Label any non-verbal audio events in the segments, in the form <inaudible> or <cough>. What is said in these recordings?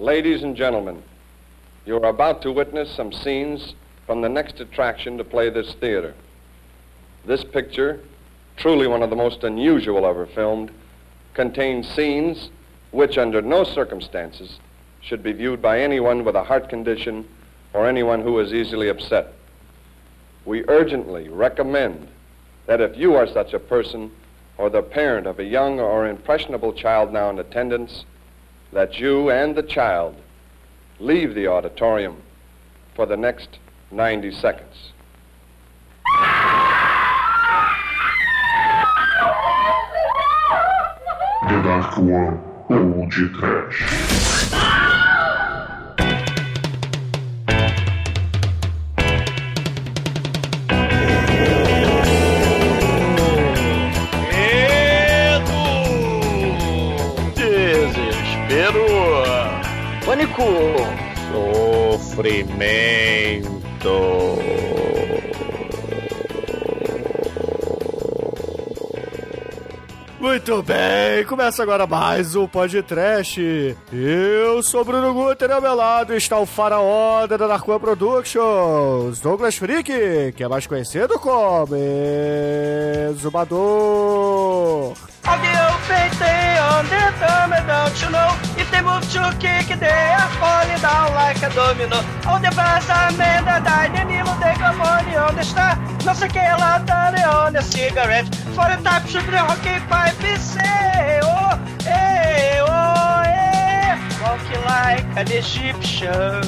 Ladies and gentlemen, you are about to witness some scenes from the next attraction to play this theater. This picture, truly one of the most unusual ever filmed, contains scenes which, under no circumstances, should be viewed by anyone with a heart condition or anyone who is easily upset. We urgently recommend that if you are such a person or the parent of a young or impressionable child now in attendance, that you and the child leave the auditorium for the next 90 seconds. One Old Trash. Pânico! Muito bem, começa agora mais um podcast. Eu sou Bruno Guter, ao meu lado está o faraó da Narcoa Productions, Douglas Freak, que é mais conhecido como Exumador. I'll painting on the thumb, don't you know? Move to kick, they are falling down like a domino. All the that died, the needle, they go money on the star. Não sei que ela tá on the cigarette. For the type should the hockey pipe say, oh, eh, oh, eh. Walking like an Egyptian.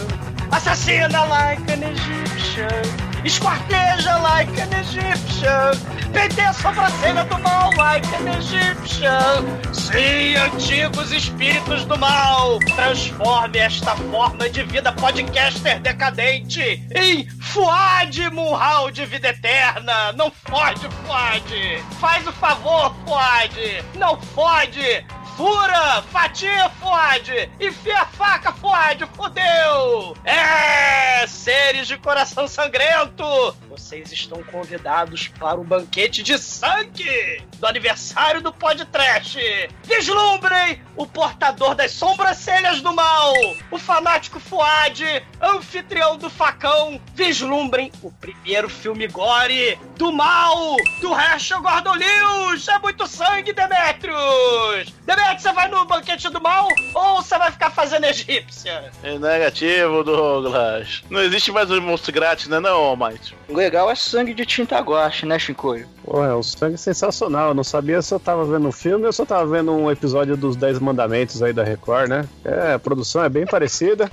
Assassina like an Egyptian. Esquarteja like an Egyptian. Penteia a sobrancelha do mal like an Egyptian. Sim, antigos espíritos do mal. Transforme esta forma de vida podcaster decadente em Fuad Munhal de vida eterna. Não fode, Fuad. Faz o favor, Fuad. Não fode. Fura! Fatia, Fuad! Enfia a faca, Fuad! Fudeu! É! Seres de coração sangrento! Vocês estão convidados para o banquete de sangue do aniversário do podcast! Vislumbrem o portador das sobrancelhas do mal! O fanático Fuad, anfitrião do facão! Vislumbrem o primeiro filme gore do mal do Herschel Gordon Lewis! É muito sangue, Demetrius! Demetrius, você vai no banquete do mal ou você vai ficar fazendo egípcia? É negativo, Douglas. Não existe mais um monstro grátis, né, não, Almighty? O legal é sangue de tinta guache, né, Shinkoio? Pô, é um sangue sensacional. Eu não sabia se eu tava vendo um filme ou se eu tava vendo um episódio dos Dez Mandamentos aí da Record, né? É, a produção é bem parecida.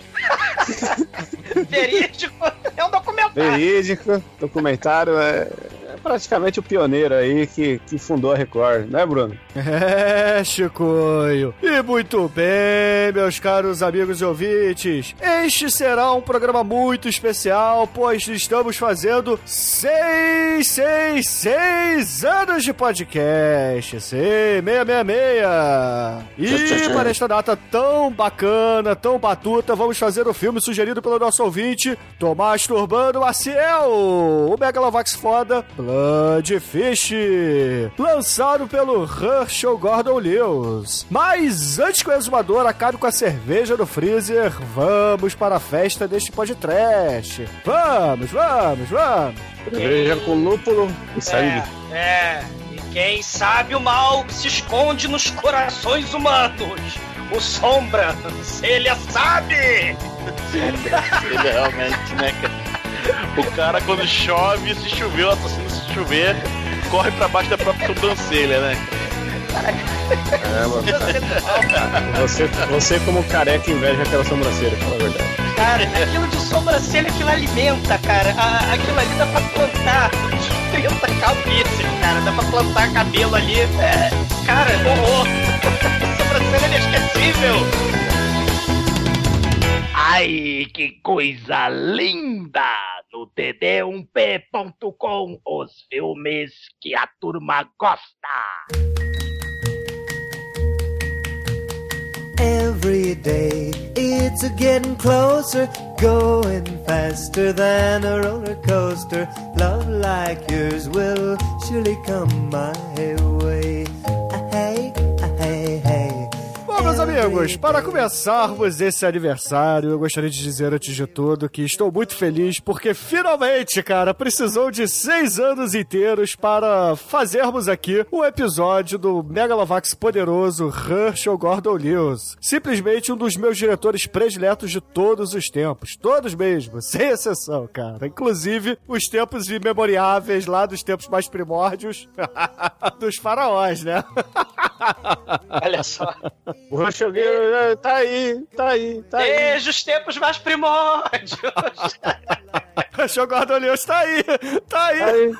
<laughs> Verídico, é um documentário. Verídico, documentário é praticamente o pioneiro aí que, que fundou a Record, né, Bruno? É, Chicoio. E muito bem, meus caros amigos e ouvintes. Este será um programa muito especial, pois estamos fazendo seis, seis, seis anos de podcast. Sei, 666. E para esta data tão bacana, tão batuta, vamos fazer o filme sugerido pelo nosso ouvinte, Tomás Turbano Maciel, o Megalovax foda, Fish, lançado pelo Herschel Gordon Lewis. Mas antes que o exumador acabe com a cerveja no freezer, vamos para a festa deste podcast. Vamos, vamos, vamos. Cerveja com lúpulo e sangue. É, é. E quem sabe o mal se esconde nos corações humanos. O Sombra, ele sabe! Ele realmente, né, cara? O cara, quando chove, se chover, o assassino se chover, corre pra baixo da própria sobrancelha, né? É, mano. Você, você como careca inveja aquela sobrancelha, fala a verdade. Cara, aquilo de sobrancelha aquilo alimenta, cara. A- aquilo ali dá pra plantar uns 30 cabeças, cara. Dá pra plantar cabelo ali. É, cara, horror. <laughs> sobrancelha inesquecível. Ai, que coisa linda! No td1p.com, os filmes que a turma gosta. Every day it's getting closer, going faster than a roller coaster. Love like yours will surely come my way. Meus amigos, para começarmos esse aniversário, eu gostaria de dizer antes de tudo que estou muito feliz porque finalmente, cara, precisou de seis anos inteiros para fazermos aqui um episódio do Megalovax poderoso Herschel Gordon Lewis. Simplesmente um dos meus diretores prediletos de todos os tempos. Todos mesmo, <laughs> sem exceção, cara. Inclusive os tempos imemoriáveis lá dos tempos mais primórdios <laughs> dos faraós, né? <laughs> Olha só. O Ranchogueiro é, tá aí, tá aí, tá aí. Desde os tempos mais primórdios. <laughs> Gordon Lewis tá aí, tá aí. Tá aí.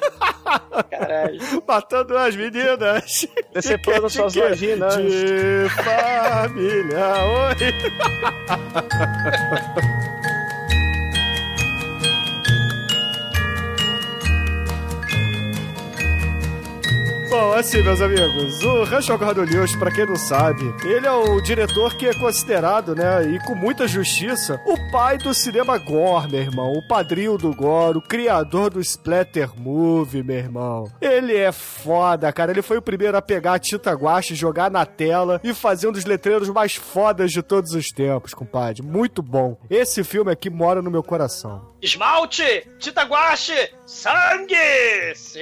Caralho. Matando as meninas. Decepando De suas quê? vaginas. De família. Oi. <laughs> Bom, assim, meus amigos, o Rancho Gordon Lewis, pra quem não sabe, ele é o diretor que é considerado, né, e com muita justiça, o pai do cinema gore, meu irmão, o padrinho do gore, o criador do splatter movie, meu irmão. Ele é foda, cara, ele foi o primeiro a pegar a tinta guache, jogar na tela e fazer um dos letreiros mais fodas de todos os tempos, compadre. Muito bom. Esse filme aqui mora no meu coração. Esmalte, tinta guache, sangue! Sim!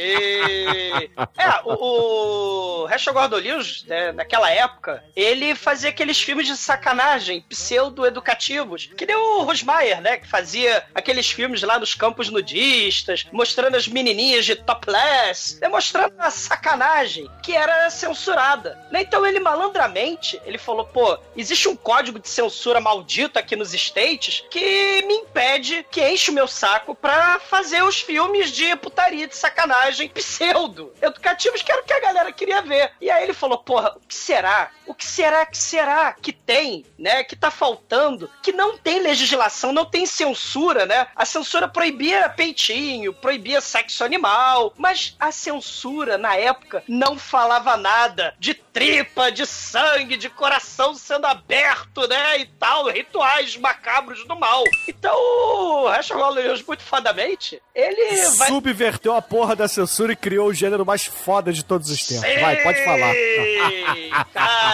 É, o, o Herschel Gordon Lewis, né, naquela época, ele fazia aqueles filmes de sacanagem, pseudo-educativos, que nem o Rosmaier, né, que fazia aqueles filmes lá nos campos nudistas, mostrando as menininhas de topless, né, mostrando a sacanagem que era censurada. Né, Então ele malandramente, ele falou, pô, existe um código de censura maldito aqui nos States que me impede, que enche o meu saco pra fazer os filmes de putaria, de sacanagem, pseudo, educativos, que era o que a galera queria ver. E aí ele falou, porra, o que será? O que será que será que tem, né? Que tá faltando, que não tem legislação, não tem censura, né? A censura proibia peitinho, proibia sexo animal, mas a censura na época não falava nada de tripa, de sangue, de coração sendo aberto, né? E tal, rituais macabros do mal. Então, o Rachel Lewis, muito fodamente, ele vai Subverteu a porra da censura e criou o gênero mais foda de todos os tempos. Vai, pode falar. Sim,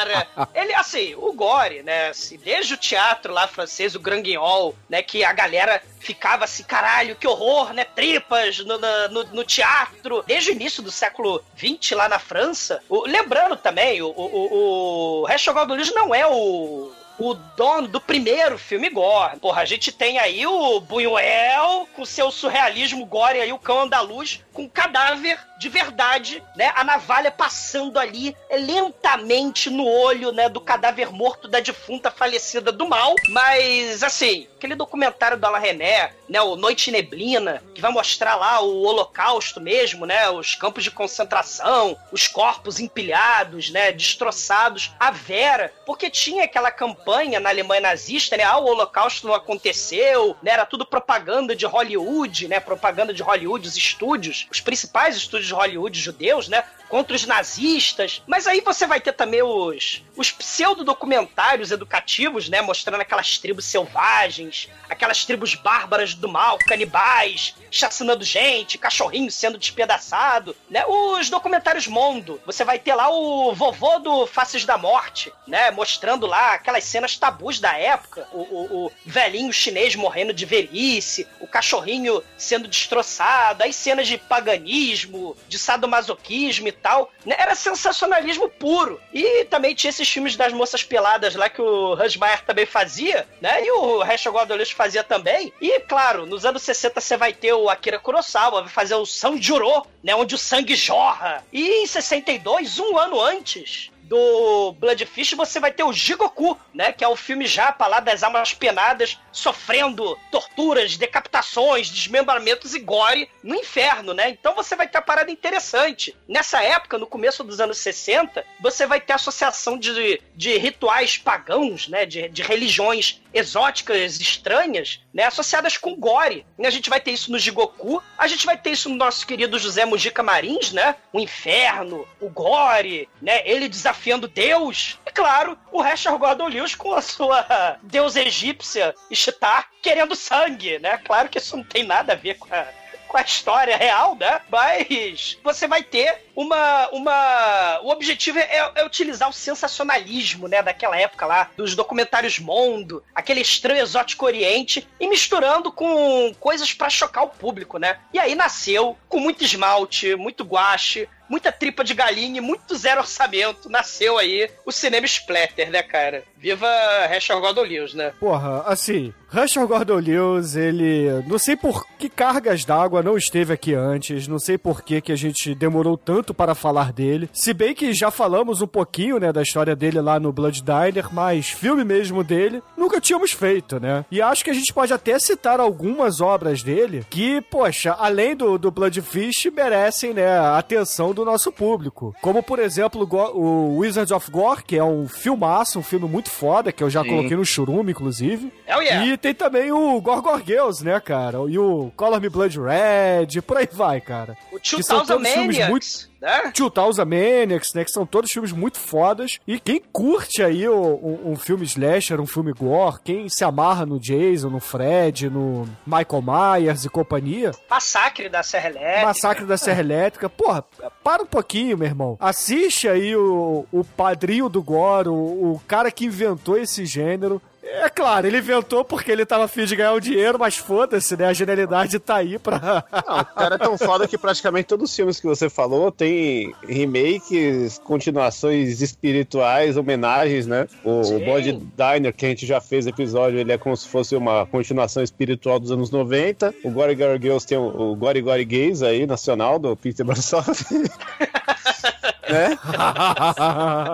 Cara, ele, assim, o Gore, né, assim, desde o teatro lá francês, o Grand Guignol, né, que a galera ficava assim, caralho, que horror, né, tripas no, no, no teatro, desde o início do século XX lá na França. O- lembrando também, o, o, o, o Gordon Lewis não é o o dono do primeiro filme gore. Porra, a gente tem aí o Buñuel com seu surrealismo gore aí, o cão andaluz, com cadáver de verdade, né? A navalha passando ali é, lentamente no olho, né, do cadáver morto da defunta falecida do mal. Mas, assim, aquele documentário do Alain René, né, o Noite Neblina, que vai mostrar lá o holocausto mesmo, né, os campos de concentração, os corpos empilhados, né, destroçados, a Vera, porque tinha aquela campanha na Alemanha nazista, né, ah, o holocausto não aconteceu, né, era tudo propaganda de Hollywood, né, propaganda de Hollywood, os estúdios, os principais estúdios de Hollywood judeus, né, contra os nazistas. Mas aí você vai ter também os, os pseudo-documentários educativos, né? Mostrando aquelas tribos selvagens, aquelas tribos bárbaras do mal, canibais, chacinando gente, cachorrinho sendo despedaçado, né? Os documentários Mondo. Você vai ter lá o vovô do Faces da Morte, né? Mostrando lá aquelas cenas tabus da época. O, o- o velhinho chinês morrendo de velhice, o cachorrinho sendo destroçado, aí cenas de paganismo, de sadomasoquismo e tal. né? Era sensacionalismo puro. E também tinha esses filmes das moças peladas lá que o Hans Meyer também fazia, né? E o Herschel Gordon Lewis fazia também. E, claro, nos anos 60 você vai ter o Akira Kurosawa, vai fazer o Sanjuro, né? Onde o sangue jorra. E em 62, um ano antes, do Bloodfish, você vai ter o Jigoku, né? Que é o filme japa lá das almas penadas, sofrendo torturas, decapitações, desmembramentos e gore no inferno, né? Então você vai ter a parada interessante. Nessa época, no começo dos anos 60, você vai ter associação de, de rituais pagãos, né? De, de religiões exóticas, estranhas, né? Associadas com gore. E a gente vai ter isso no Jigoku, a gente vai ter isso no nosso querido José Mujica Marins, né? O inferno, o gore, né? Ele desafiando Deus. E claro, o Herschel Gordon Lewis com a sua deusa egípcia, Ishtar, querendo sangue, né? Claro que isso não tem nada a ver com a com a história real, né? Mas você vai ter uma. uma o objetivo é, é utilizar o sensacionalismo, né, daquela época lá, dos documentários Mondo, aquele estranho exótico oriente, e misturando com coisas para chocar o público, né? E aí nasceu com muito esmalte, muito guache, muita tripa de galinha e muito zero orçamento, nasceu aí o cinema splatter, né, cara? Viva Rachel Gordon Lewis, né? Porra, assim, Rachel Gordon Lewis, ele... Não sei por que cargas d'água não esteve aqui antes, não sei por que que a gente demorou tanto para falar dele. Se bem que já falamos um pouquinho, né, da história dele lá no Blood Diner, mas filme mesmo dele, nunca tínhamos feito, né? E acho que a gente pode até citar algumas obras dele que, poxa, além do, do Bloodfish, merecem, né, a atenção do nosso público. Como, por exemplo, o Wizards of Gore, que é um filmaço, um filme muito foda, que eu já Sim. coloquei no churume, inclusive. Oh, yeah. E tem também o Gorgor Girls, né, cara? E o Color Me Blood Red, por aí vai, cara. O 2000 Maniacs. Muito né? 2000 Maniacs, né? Que são todos filmes muito fodas. E quem curte aí o, um, um, filme slasher, um filme gore, quem se amarra no Jason, no Fred, no Michael Myers e companhia. Massacre da Serra Elétrica. Massacre da Serra Elétrica. Porra, para um pouquinho, meu irmão. Assiste aí o, o padrinho do gore, o, o cara que inventou esse gênero. É claro, ele inventou porque ele tava afim de ganhar o dinheiro, mas foda-se, né? A genialidade tá aí pra. Não, o cara é tão foda que praticamente todos os filmes que você falou tem remakes, continuações espirituais, homenagens, né? O, o Body Diner, que a gente já fez episódio, ele é como se fosse uma continuação espiritual dos anos 90. O Gory Gory Girls tem o, o Gory Gory Gays aí, nacional, do Peter Brassoff. <laughs> né?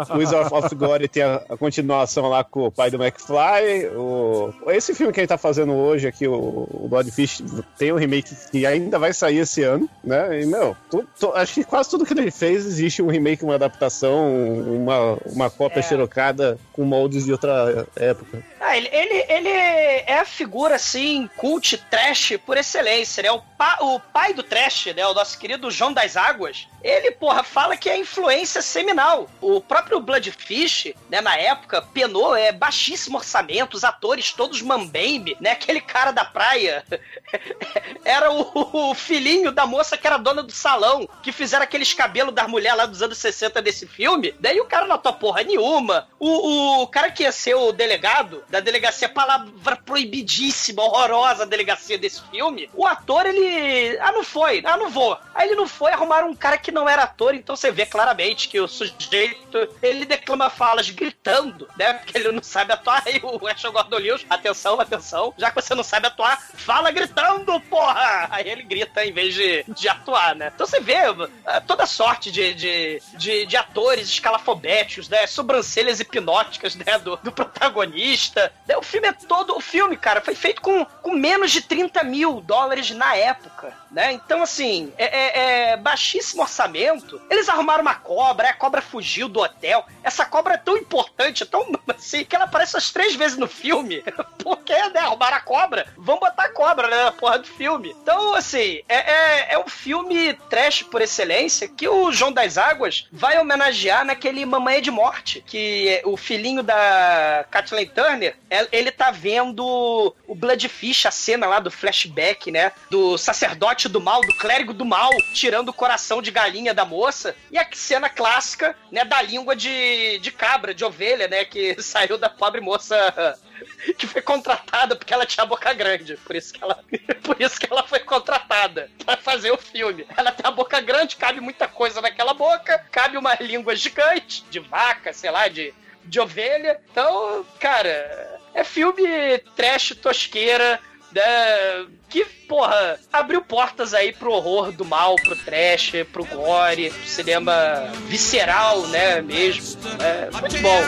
<laughs> Wizard of God tem a, a, continuação lá com o pai do McFly. O, esse filme que a gente tá fazendo hoje aqui, o, o Bloodfish, tem um remake que ainda vai sair esse ano, né? E, meu, tu, tu, acho que quase tudo que ele fez existe um remake, uma adaptação, uma, uma cópia é. xerocada com moldes de outra época. Ah, ele, ele, ele é a figura, assim, cult, trash por excelência, né? O, pa, o pai do trash, né? O nosso querido João das Águas. Ele, porra, fala que é influência seminal. O próprio Bloodfish, né, na época, penou é, baixíssimo orçamento, os atores todos mambembe, né? Aquele cara da praia <laughs> era o, o, filhinho da moça que era dona do salão, que fizeram aqueles cabelos das mulheres lá dos anos 60 desse filme. Daí o cara não atua porra nenhuma. O, o cara que ia ser o delegado da delegacia, palavra proibidíssima, horrorosa delegacia desse filme, o ator, ele. Ah, não foi, ah, não vou. Aí ele não foi, arrumaram um cara que não era ator, então você vê claramente que o sujeito, ele declama falas gritando, né? Porque ele não sabe atuar. Aí o Ashton Gordon Lewis, atenção, atenção, já que você não sabe atuar, fala gritando, porra! Aí ele grita em vez de, de atuar, né? Então você vê é, toda sorte de, de, de, de atores escalafobéticos, né? Sobrancelhas hipnóticas, né? Do, do protagonista né, o filme é todo. O filme, cara, foi feito com, com menos de 30 mil dólares na época. Né? Então, assim, é, é, é baixíssimo orçamento. Eles arrumaram uma cobra, a cobra fugiu do hotel. Essa cobra é tão importante, é tão assim, que ela aparece as três vezes no filme. <laughs> Porque, né? Arrumaram a cobra, vamos botar a cobra né, na porra do filme. Então, assim, é, é, é um filme trash por excelência que o João das Águas vai homenagear naquele Mamãe de Morte, que o filhinho da Kathleen Turner ele tá vendo o Bloodfish, a cena lá do flashback, né? Do sacerdote do mal, do clérigo do mal, tirando o coração de galinha da moça. E a cena clássica, né? Da língua de, de cabra, de ovelha, né? Que <laughs> saiu da pobre moça <laughs> que foi contratada porque ela tinha a boca grande. Por isso que ela, <laughs> por isso que ela foi contratada para fazer o filme. Ela tem a boca grande, cabe muita coisa naquela boca, cabe uma língua gigante de vaca, sei lá, de de ovelha. Então, cara, é filme trash tosqueira, né? Que, porra, abriu portas aí pro horror do mal, pro trash, pro gore, pro cinema visceral, né, mesmo. É muito bom.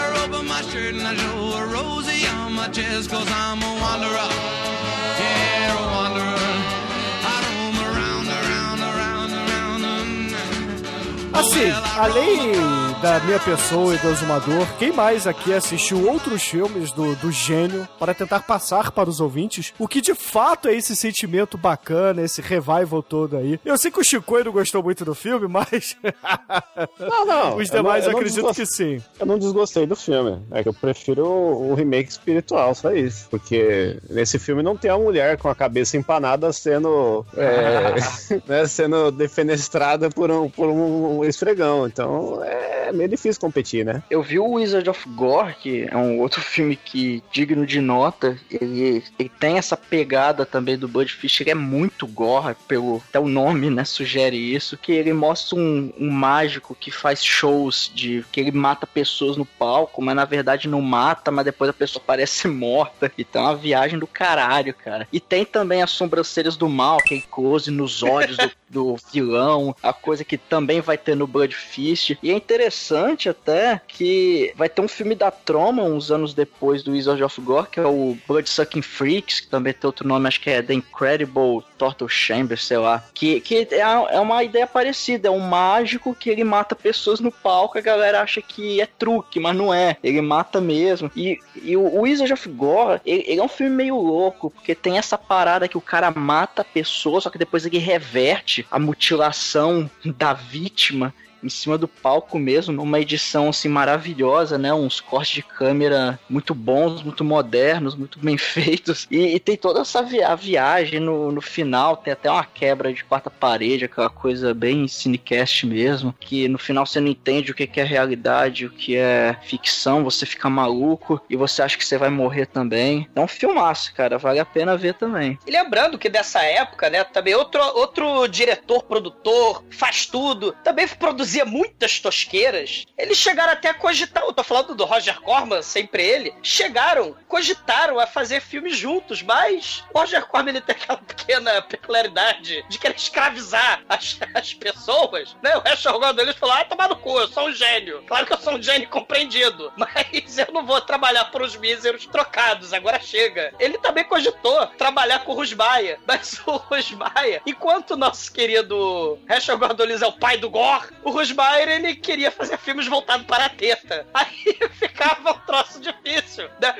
Assim, além da minha pessoa e do Exumador, quem mais aqui assistiu outros filmes do, do gênio para tentar passar para os ouvintes o que de fato é esse sentimento bacana, esse revival todo aí? Eu sei que o Chico não gostou muito do filme, mas. <laughs> Não, não. <laughs> Os eu não- demais eu não acredito desgosto- que sim. Eu não desgostei do filme. É que eu prefiro o, o remake espiritual, só isso. Porque nesse filme não tem a mulher com a cabeça empanada sendo. é, <laughs> né, sendo defenestrada por um, por um esfregão. Então é meio difícil competir, né? Eu vi o Wizard of Gore, que é um outro filme que, digno de nota, ele, ele tem essa pegada também do Bud Fish, ele é muito gore, pelo, até o nome, né, sugere isso, que ele mostra um, um mágico que faz shows de que ele mata pessoas no palco, mas na verdade não mata, mas depois a pessoa parece <laughs> morta. Então é uma viagem do caralho, cara. E tem também as sobrancelhas do mal, aquele close nos olhos do, <laughs> do vilão, a coisa que também vai ter no Blood Fist. E é interessante até que vai ter um filme da Troma uns anos depois do Wizard of Gore, que é o Blood Sucking Freaks, que também tem outro nome, acho que é The Incredible Torture Chamber, sei lá. Que, que é, é uma ideia parecida, é um mágico que ele mata pessoas no palco, a galera acha que é truque, mas não é. Ele mata mesmo. E, e o o Wizard of Gore, ele, ele é um filme meio louco, porque tem essa parada que o cara mata a pessoa, só que depois ele reverte a mutilação da vítima em cima do palco mesmo, numa edição assim maravilhosa, né? Uns cortes de câmera muito bons, muito modernos, muito bem <laughs> feitos. E, e tem toda essa vi a viagem no, no final, tem até uma quebra de quarta parede, aquela coisa bem cinecast mesmo, que no final você não entende o que que é realidade, o que é ficção, você fica maluco e você acha que você vai morrer também. É um filmaço, cara, vale a pena ver também. E lembrando que dessa época, né, também outro, outro diretor, produtor, faz tudo, também produzia muitas tosqueiras. Eles chegaram até a cogitar, eu tô falando do Roger Corman, sempre ele, chegaram, cogitaram a fazer filmes juntos, mas o Roger Corman ele tem aquela <laughs> pequena peculiaridade de querer escravizar as, as pessoas, né? O Rachel Gordon falou, ah, tomar no cu, eu sou um gênio. Claro que eu sou um gênio compreendido, <laughs> mas eu não vou trabalhar por os míseros trocados, agora chega. Ele também cogitou trabalhar com o Rusbaia, mas <laughs> o Rusbaia, enquanto o nosso querido Rachel Gordon é o pai do Gore, o Rusbaia, ele queria fazer filmes voltados para a teta. Aí <laughs> ficava um troço difícil, né?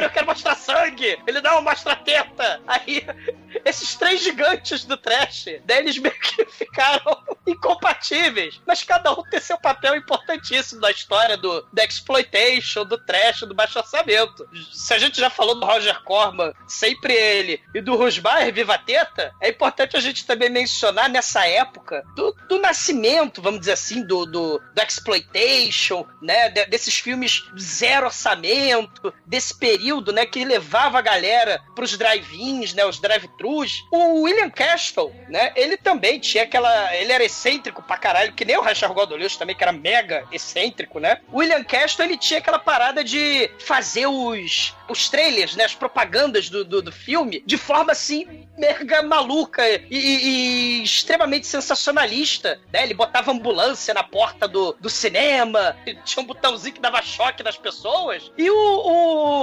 Eu quero mostrar sangue! Ele não mostra teta! Aí, <laughs> esses três gigantes do trash, né, eles meio que <laughs> ficaram incompatíveis, mas cada um tem seu papel importantíssimo na história do, da exploitation, do trash, do baixo orçamento. Se a gente já falou do Roger Corman, sempre ele, e do Rusbaia, Viva Teta, é importante a gente também mencionar nessa época do, do nascimento, vamos dizer assim, do, do, do exploitation, né, de- desses filmes zero orçamento, desse período, né, que levava a galera pros drive-ins, né, os drive-thrus. O William Castle, né, ele também tinha aquela, ele era excêntrico pra caralho, que nem o Rachel Gordolius também, que era mega excêntrico, né? O William Castle, ele tinha aquela parada de fazer os, os trailers, né, as propagandas do, do, do filme, de forma, assim, mega maluca e, e- e extremamente sensacionalista, né? Ele botava ambulância na porta do, do cinema, tinha um botãozinho que dava choque nas pessoas. E o,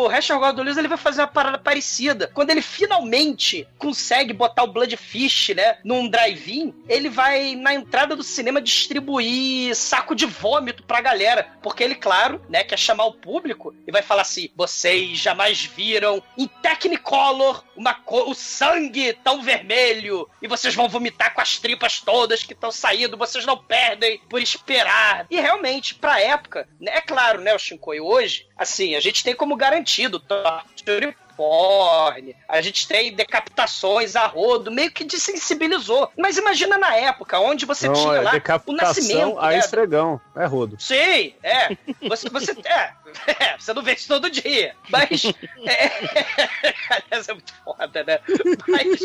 o Rachel Gordon Lewis, ele vai fazer uma parada parecida. Quando ele finalmente consegue botar o Bloodfish, né, num drive-in, ele vai na entrada do cinema distribuir saco de vômito pra galera, porque ele, claro, né, quer chamar o público e vai falar assim: "Vocês jamais viram em Technicolor uma co- o sangue tão vermelho e vocês vão vomitar com as tripas todas que estão saindo, vocês não perdem por esperar". E realmente, pra época, né, é claro, né, o Shinkoi hoje, assim, a gente tem como garantido torture porn, a gente tem decapitações a rodo, meio que desensibilizou. Mas imagina na época, onde você Não, tinha é lá o nascimento, a né, esfregão. É rodo. Sim, é. Você, você, é, <laughs> é, você não vê isso todo dia. Mas. É, <laughs> aliás, é muito foda, né? Mas,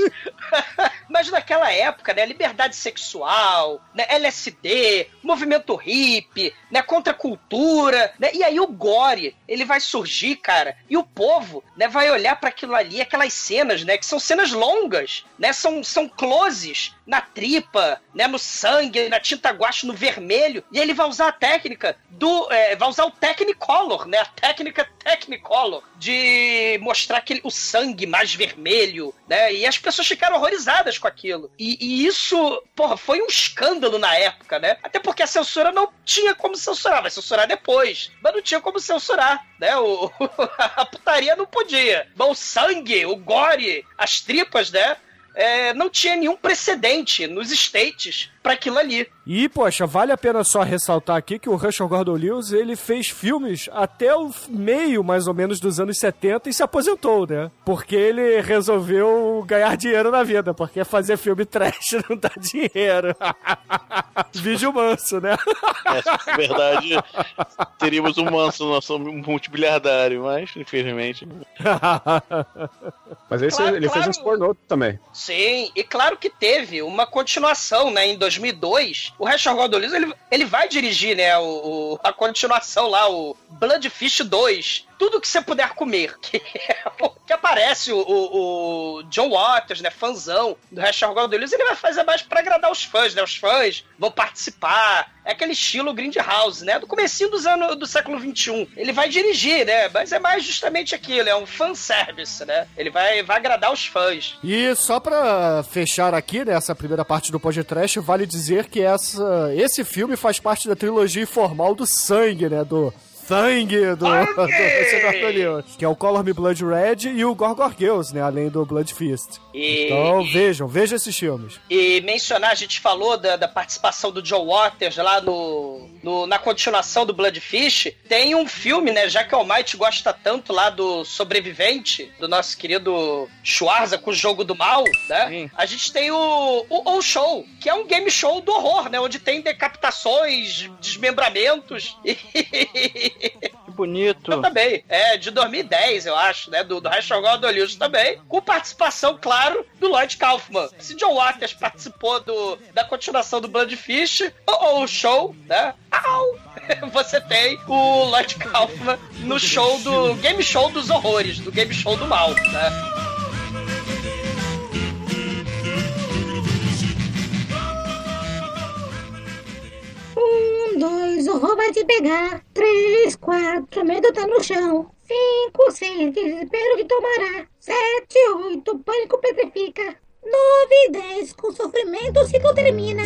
<laughs> mas naquela época, né? Liberdade sexual, né, LSD, movimento hippie, né? Contracultura, né? E aí o gore, ele vai surgir, cara, e o povo, né? Vai olhar pra aquilo ali, aquelas cenas, né? Que são cenas longas, né? São, são closes na tripa, né? No sangue, na tinta guache, no vermelho. E ele vai usar a técnica do. é, vai usar o Technicolor, né? A técnica Technicolor de mostrar aquele, o sangue mais vermelho, né? E as pessoas ficaram horrorizadas com aquilo. E, e isso, porra, foi um escândalo na época, né? Até porque a censura não tinha como censurar, vai censurar depois. Mas não tinha como censurar, né? O, <laughs> a putaria não podia. Mas o sangue, o gore, as tripas, né? É, não tinha nenhum precedente nos States para aquilo ali. E, poxa, vale a pena só ressaltar aqui que o Russell Gordon Lewis, ele fez filmes até o meio, mais ou menos, dos anos 70 e se aposentou, né? Porque ele resolveu ganhar dinheiro na vida, porque fazer filme trash <laughs> não dá dinheiro. <laughs> Vídeo manso, né? É, na verdade, teríamos um manso no nosso multibiliardário, mas, infelizmente... Mas esse, Claro, ele claro. fez uns pornô também. Sim, e claro que teve uma continuação, né? Em 2002, o Rachel Gordon Lewis, ele, ele vai dirigir, né? O, o- a continuação lá, o Bloodfish 2. Tudo que você puder comer. <laughs> Que, é o- que aparece o, o- o John Waters, né? Fãzão do Gordon Lewis, ele vai fazer mais pra agradar os fãs, né? Os fãs vão participar. É aquele estilo Grindhouse, né? Do comecinho dos anos do século XXI. Ele vai dirigir, né? Mas é mais justamente aquilo, é um fanservice, né? Ele vai, vai agradar os fãs. E só pra fechar aqui, nessa primeira parte do podcast, vale dizer que essa, esse filme faz parte da trilogia informal do sangue, né? Do sangue do, do Lewis, que é o Color Me Blood Red e o Gorgor Girls, né? Além do Blood Fist. E- Então e- vejam, vejam esses filmes. E mencionar, a gente falou da, da participação do John Waters lá no, no- na continuação do Bloodfish. Tem um filme, né? Já que o Almighty gosta tanto lá do Sobrevivente, do nosso querido Schwarza com o Jogo do Mal, né? Sim. A gente tem o, o, Show, que é um game show do horror, né? Onde tem decapitações, desmembramentos <laughs> bonito. Eu também. É, de 2010, eu acho, né? Do, do Rachel Lewis também. Com participação, claro, do Lloyd Kaufman. Se John Waters participou do, da continuação do Bloodfish, ou o show, né? Au! <laughs> Você tem o Lloyd Kaufman no show do Game Show dos Horrores, do Game Show do Mal, né? Um, dois, o horror vai te pegar. Três, quatro, medo tá no chão. Cinco, seis, desespero que tomará. Sete, oito, pânico petrifica. Nove, dez, com sofrimento o ciclo termina.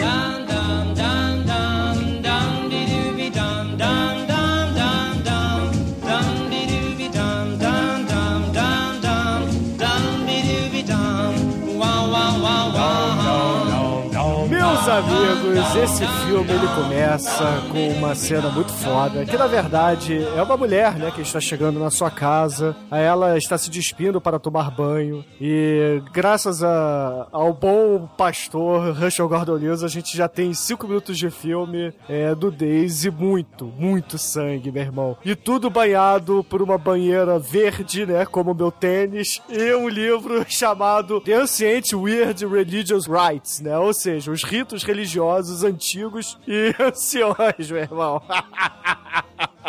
Meus amigos, esse filme ele começa com uma cena muito foda, que na verdade é uma mulher, né, que está chegando na sua casa, aí ela está se despindo para tomar banho. E graças a- ao bom pastor Russell Gordon Lewis, a gente já tem cinco minutos de filme é, do Daisy. Muito, muito sangue, meu irmão. E tudo banhado por uma banheira verde, né, como meu tênis, e um livro <laughs> chamado The Ancient Weird Religious Rites, né, ou seja, os ritos religiosos antigos e <laughs> anciões, meu irmão. <laughs>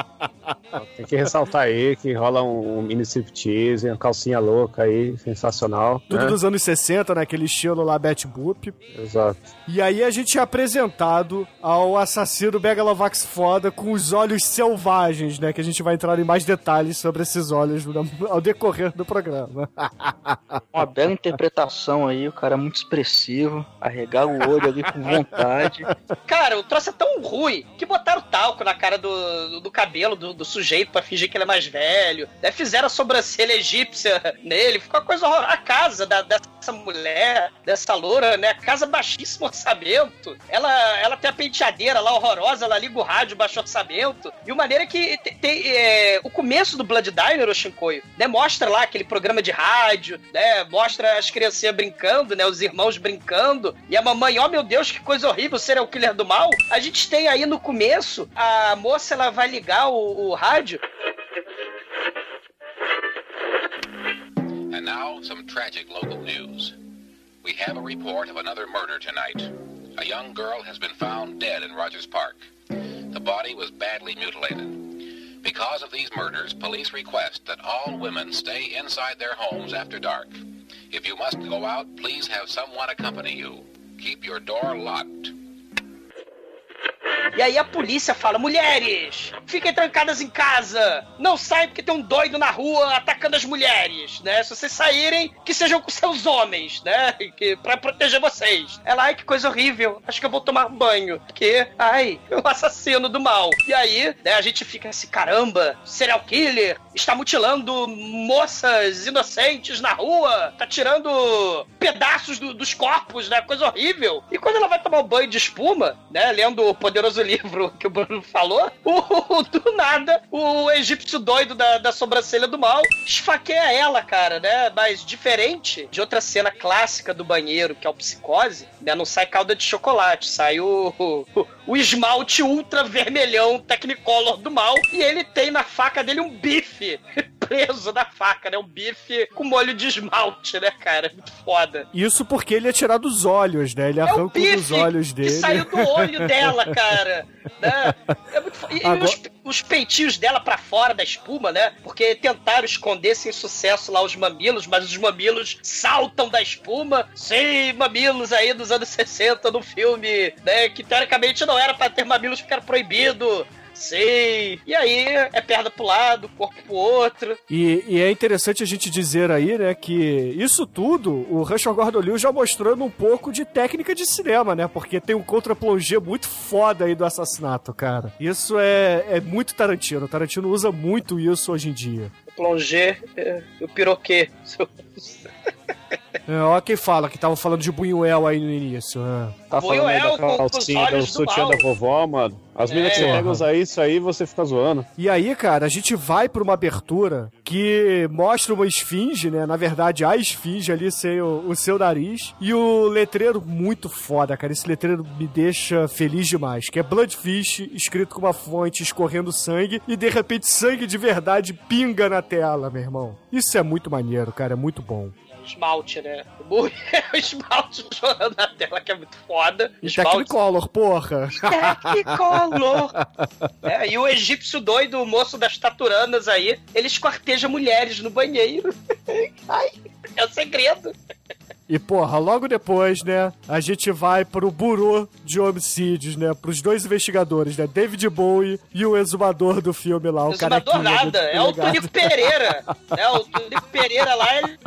Tem que ressaltar aí que rola um, um mini striptease, uma calcinha louca aí, sensacional. Tudo né? dos anos 60, naquele estilo lá, Betty Boop. Exato. E aí a gente é apresentado ao assassino Megalovax foda com os olhos selvagens, né? Que a gente vai entrar em mais detalhes sobre esses olhos no- ao decorrer do programa. <laughs> Uma bela interpretação aí, o cara é muito expressivo, arregar o olho ali com vontade. Cara, o troço é tão ruim que botaram talco na cara do, do cabelo do, do sujeito pra fingir que ele é mais velho. Né? Fizeram a sobrancelha egípcia nele. Ficou uma coisa horrorosa. A casa da- dessa mulher, dessa loura, né? Casa baixíssimo orçamento. Ela, ela tem a penteadeira lá horrorosa, ela liga o rádio baixo orçamento. E o maneira é que te- tem, é, o começo do Blood Diner, o Shinkoio, né? Mostra lá aquele programa de rádio, né? Mostra as criancinhas brincando, né? Os irmãos brincando. E a mamãe, ó meu Deus, que coisa horrível, ser o killer do mal. A gente tem aí no começo, a moça ela vai ligar o, o rádio. And now, some tragic local news. We have a report of another murder tonight. A young girl has been found dead in Rogers Park. The body was badly mutilated. Because of these murders, police request that all women stay inside their homes after dark. If you must go out, please have someone accompany you. Keep your door locked. E aí a polícia fala: mulheres, fiquem trancadas em casa. Não saiam porque tem um doido na rua atacando as mulheres, né? Se vocês saírem, que sejam com seus homens, né? Que, pra proteger vocês. Ela, ai, que coisa horrível. Acho que eu vou tomar banho. Porque, ai, o assassino do mal. E aí, né, a gente fica assim, caramba, serial killer, está mutilando moças inocentes na rua, tá tirando pedaços do- dos corpos, né? Coisa horrível. E quando ela vai tomar um banho de espuma, né? Lendo o poderoso <laughs> livro que o Bruno falou, o, do nada, o egípcio doido da, da sobrancelha do mal esfaqueia ela, cara, né? Mas diferente de outra cena clássica do banheiro, que é o psicose, né? Não sai calda de chocolate, sai o, o, o esmalte ultra vermelhão Technicolor do mal e ele tem na faca dele um bife <laughs> preso na faca, né? Um bife com molho de esmalte, né, cara? Muito foda. Isso porque ele é tirado dos olhos, né? Ele É arranca um dos bife olhos que dele. saiu do olho <laughs> dela, cara. Né? É muito fo- E, Agora- os, os peitinhos dela pra fora da espuma, né? Porque tentaram esconder sem sucesso lá os mamilos, mas os mamilos saltam da espuma. Sim, mamilos aí dos anos 60 no filme, né? Que teoricamente não era pra ter mamilos porque era proibido. Sim. E aí é perna pro lado, corpo pro outro. E, e é interessante a gente dizer aí, né, que isso tudo o Russell Gordon-Levitt já mostrando um pouco de técnica de cinema, né? Porque tem um contra-plongé muito foda aí do assassinato, cara. Isso é, é muito Tarantino. Tarantino usa muito isso hoje em dia. Plongé, é, o piroquê. <laughs> <laughs> É, ó quem fala, que tava falando de Buñuel aí no início. né? Tá falando aí da calcinha, do sutiã da vovó, mano. As meninas que É. pega usar isso aí, você fica zoando. E aí, cara, a gente vai pra uma abertura que mostra uma esfinge, né? Na verdade, a esfinge ali sem o, o seu nariz. E o letreiro muito foda, cara. Esse letreiro me deixa feliz demais. Que é Bloodfish, escrito com uma fonte escorrendo sangue. E de repente, sangue de verdade pinga na tela, meu irmão. Isso é muito maneiro, cara. É muito bom. Esmalte, né? O <laughs> esmalte jorrando na tela, que é muito foda. E Esmalte Technicolor, porra. Technicolor. <laughs> É, e o egípcio doido, o moço das taturanas aí, ele esquarteja mulheres no banheiro. <laughs> Ai, é o segredo. E, porra, logo depois, né, a gente vai pro Burô de Homicídios, né, pros dois investigadores, né, David Bowie e o exumador do filme lá, o cara Exumador nada, é o Tonico Pereira. É, o Tonico Pereira lá, ele,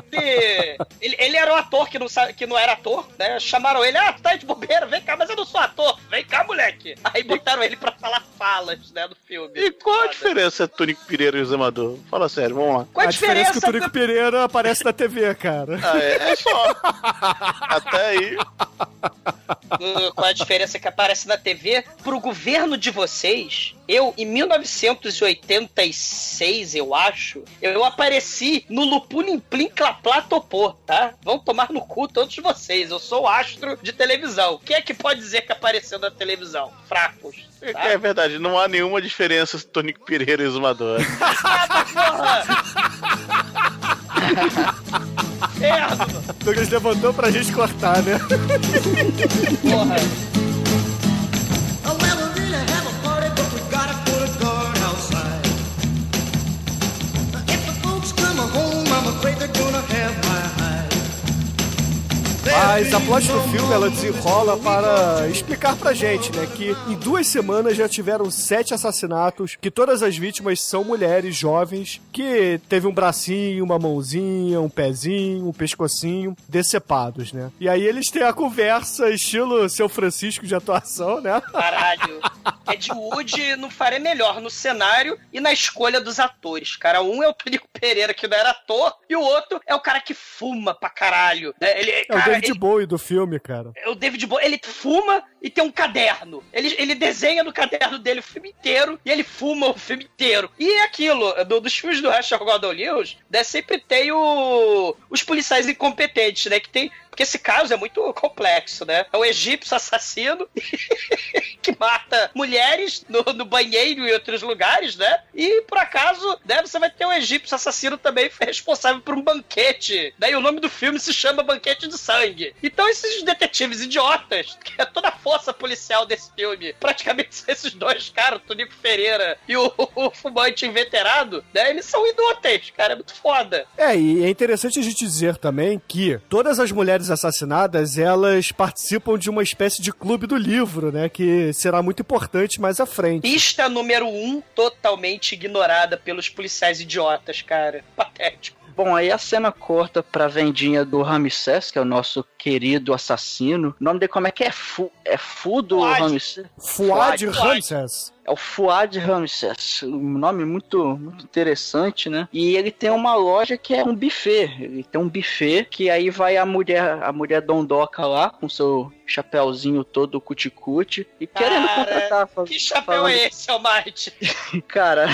ele. ele era um ator que não, que não era ator, né? Chamaram ele, ah, tu tá de bobeira, vem cá, mas eu não sou ator, vem cá, moleque. Aí botaram ele pra falar falas, né, do filme. E qual a diferença entre Tonico Pereira e o Examador? Fala sério, vamos lá. Qual a A diferença é que o diferença Tonico Pereira aparece na TV, cara. Ah, é, é só. Até aí. Uh, qual a diferença que aparece na TV? Pro governo de vocês, eu, em 1986, eu acho, eu apareci no Lupulim Plim Claplá Topô, tá? Vão tomar no cu todos vocês. Eu sou astro de televisão. Quem é que pode dizer que apareceu na televisão? Fracos. Tá? É verdade, não há nenhuma diferença entre Tonico Pereira e Exumador. <laughs> <laughs> Merda! Douglas levantou pra gente cortar, né? Porra. Mas a plot do filme ela desenrola para explicar pra gente, né, que em duas semanas já tiveram sete assassinatos, que todas as vítimas são mulheres jovens, que teve um bracinho, uma mãozinha, um pezinho, um pescocinho decepados, né? E aí eles têm a conversa estilo seu Francisco de atuação, né? Caralho. <laughs> Ed Wood não faria melhor no cenário e na escolha dos atores. Cara, um é o Tonico Pereira, que não era ator, e o outro é o cara que fuma pra caralho. né? Ele, É cara, David ele- Bowie do filme, cara. é o David Bowie, ele fuma e tem um caderno. Ele, ele desenha no caderno dele o filme inteiro e ele fuma o filme inteiro. E é aquilo, do- dos filmes do Rachel Gordon Lewis, né, sempre tem o, os policiais incompetentes, né, que tem... Porque esse caso é muito complexo, né? É um egípcio assassino <laughs> que mata mulheres no, no banheiro e outros lugares, né? E por acaso, né, você vai ter um egípcio assassino também <laughs> responsável por um banquete. Né? E o nome do filme se chama Banquete de Sangue. Então esses detetives idiotas, <laughs> que é toda a força policial desse filme, praticamente são esses dois caras, o Tonico Pereira e o, o fumante inveterado, né? Eles são inúteis, cara, é muito foda. É, e é interessante a gente dizer também que todas as mulheres mulheres assassinadas, elas participam de uma espécie de clube do livro, né? Que será muito importante mais à frente. Pista número um, totalmente ignorada pelos policiais idiotas, cara. <laughs> Patético. Bom, aí a cena corta pra vendinha do Ramsés, que é o nosso querido assassino. O nome dele como é que é? Fu, é Fudo Fuad. Ramsés? Fuad Fuad. Ramses. É o Fuad Ramses, um nome muito, muito interessante, né? E ele tem uma loja que é um buffet. Ele tem um buffet que aí vai a mulher, a mulher dondoca lá com seu chapéuzinho todo cuticute e querendo Cara, contratar. fa- Que chapéu falando- é esse, Almighty? <laughs> Cara,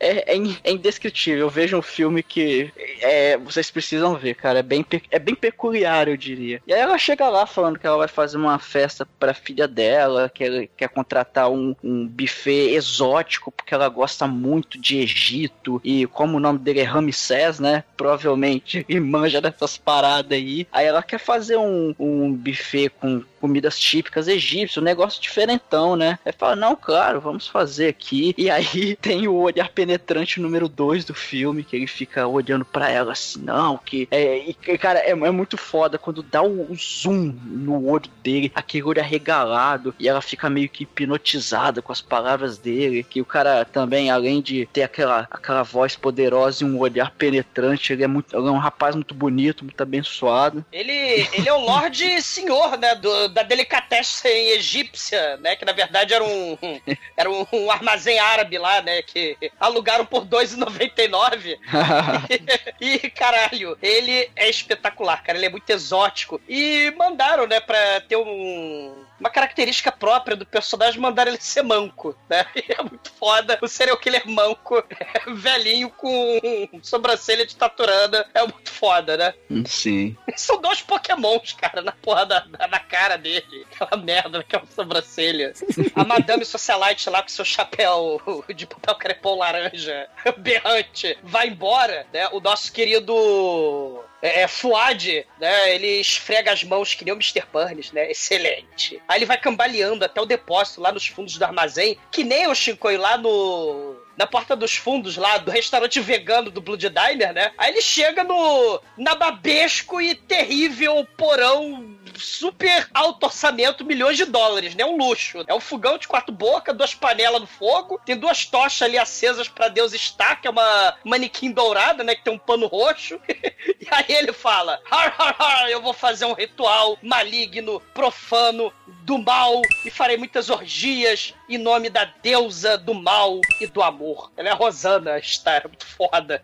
é, é é indescritível. Eu vejo um filme que é, vocês precisam ver, cara. É bem, é bem peculiar, eu diria. E aí ela chega lá falando que ela vai fazer uma festa pra filha dela, que ela quer contratar um, um buffet exótico, porque ela gosta muito de Egito. E como o nome dele é Ramsés, né? Provavelmente ele <laughs> manja dessas paradas aí. Aí ela quer fazer um, um buffet com comidas típicas egípcias, um negócio diferentão, né? Aí fala, não, claro, vamos fazer aqui. E aí <laughs> tem o olhar penetrante número 2 do filme, que ele fica olhando pra ela assim, não, que. É, e, cara, é, é muito foda quando dá o, o zoom no olho dele, aquele olho arregalado, e ela fica meio que hipnotizada com as palavras dele. Que o cara também, além de ter aquela, aquela voz poderosa e um olhar penetrante, ele é, muito, ele é um rapaz muito bonito, muito abençoado. Ele, ele é o Lorde Senhor, né? Do, da delicatessen egípcia, né? Que na verdade era um, <laughs> era um, um armazém árabe lá, né? Que alugaram por R$ 2,99. <laughs> e, caralho, ele é espetacular, cara. Ele é muito exótico. E mandaram, né, pra ter um, uma característica própria do personagem, mandaram ele ser manco, né? E <laughs> é muito foda. O serial killer manco, <laughs> velhinho com sobrancelha de taturana. É muito foda, né? Sim. <laughs> São dois pokémons, cara, na porra da, da, cara dele. Aquela merda, aquela sobrancelha. A Madame Socialite lá com seu chapéu de papel crepom laranja, berrante, vai embora, né? O nosso querido é, é, Fuad, né? Ele esfrega as mãos que nem o Mr. Burns, né? Excelente. Aí ele vai cambaleando até o depósito lá nos fundos do armazém, que nem o Shinkoi lá no na porta dos fundos lá do restaurante vegano do Blood Diner, né? Aí ele chega no nababesco e terrível porão super alto orçamento, milhões de dólares, né? Um luxo. É um fogão de quatro bocas, duas panelas no fogo, tem duas tochas ali acesas pra Deus estar, que é uma manequim dourada, né? Que tem um pano roxo. <laughs> e aí ele fala: har, har, har, eu vou fazer um ritual maligno, profano, do mal, e farei muitas orgias em nome da deusa do mal e do amor. Ela é a Rosana, está, é muito foda.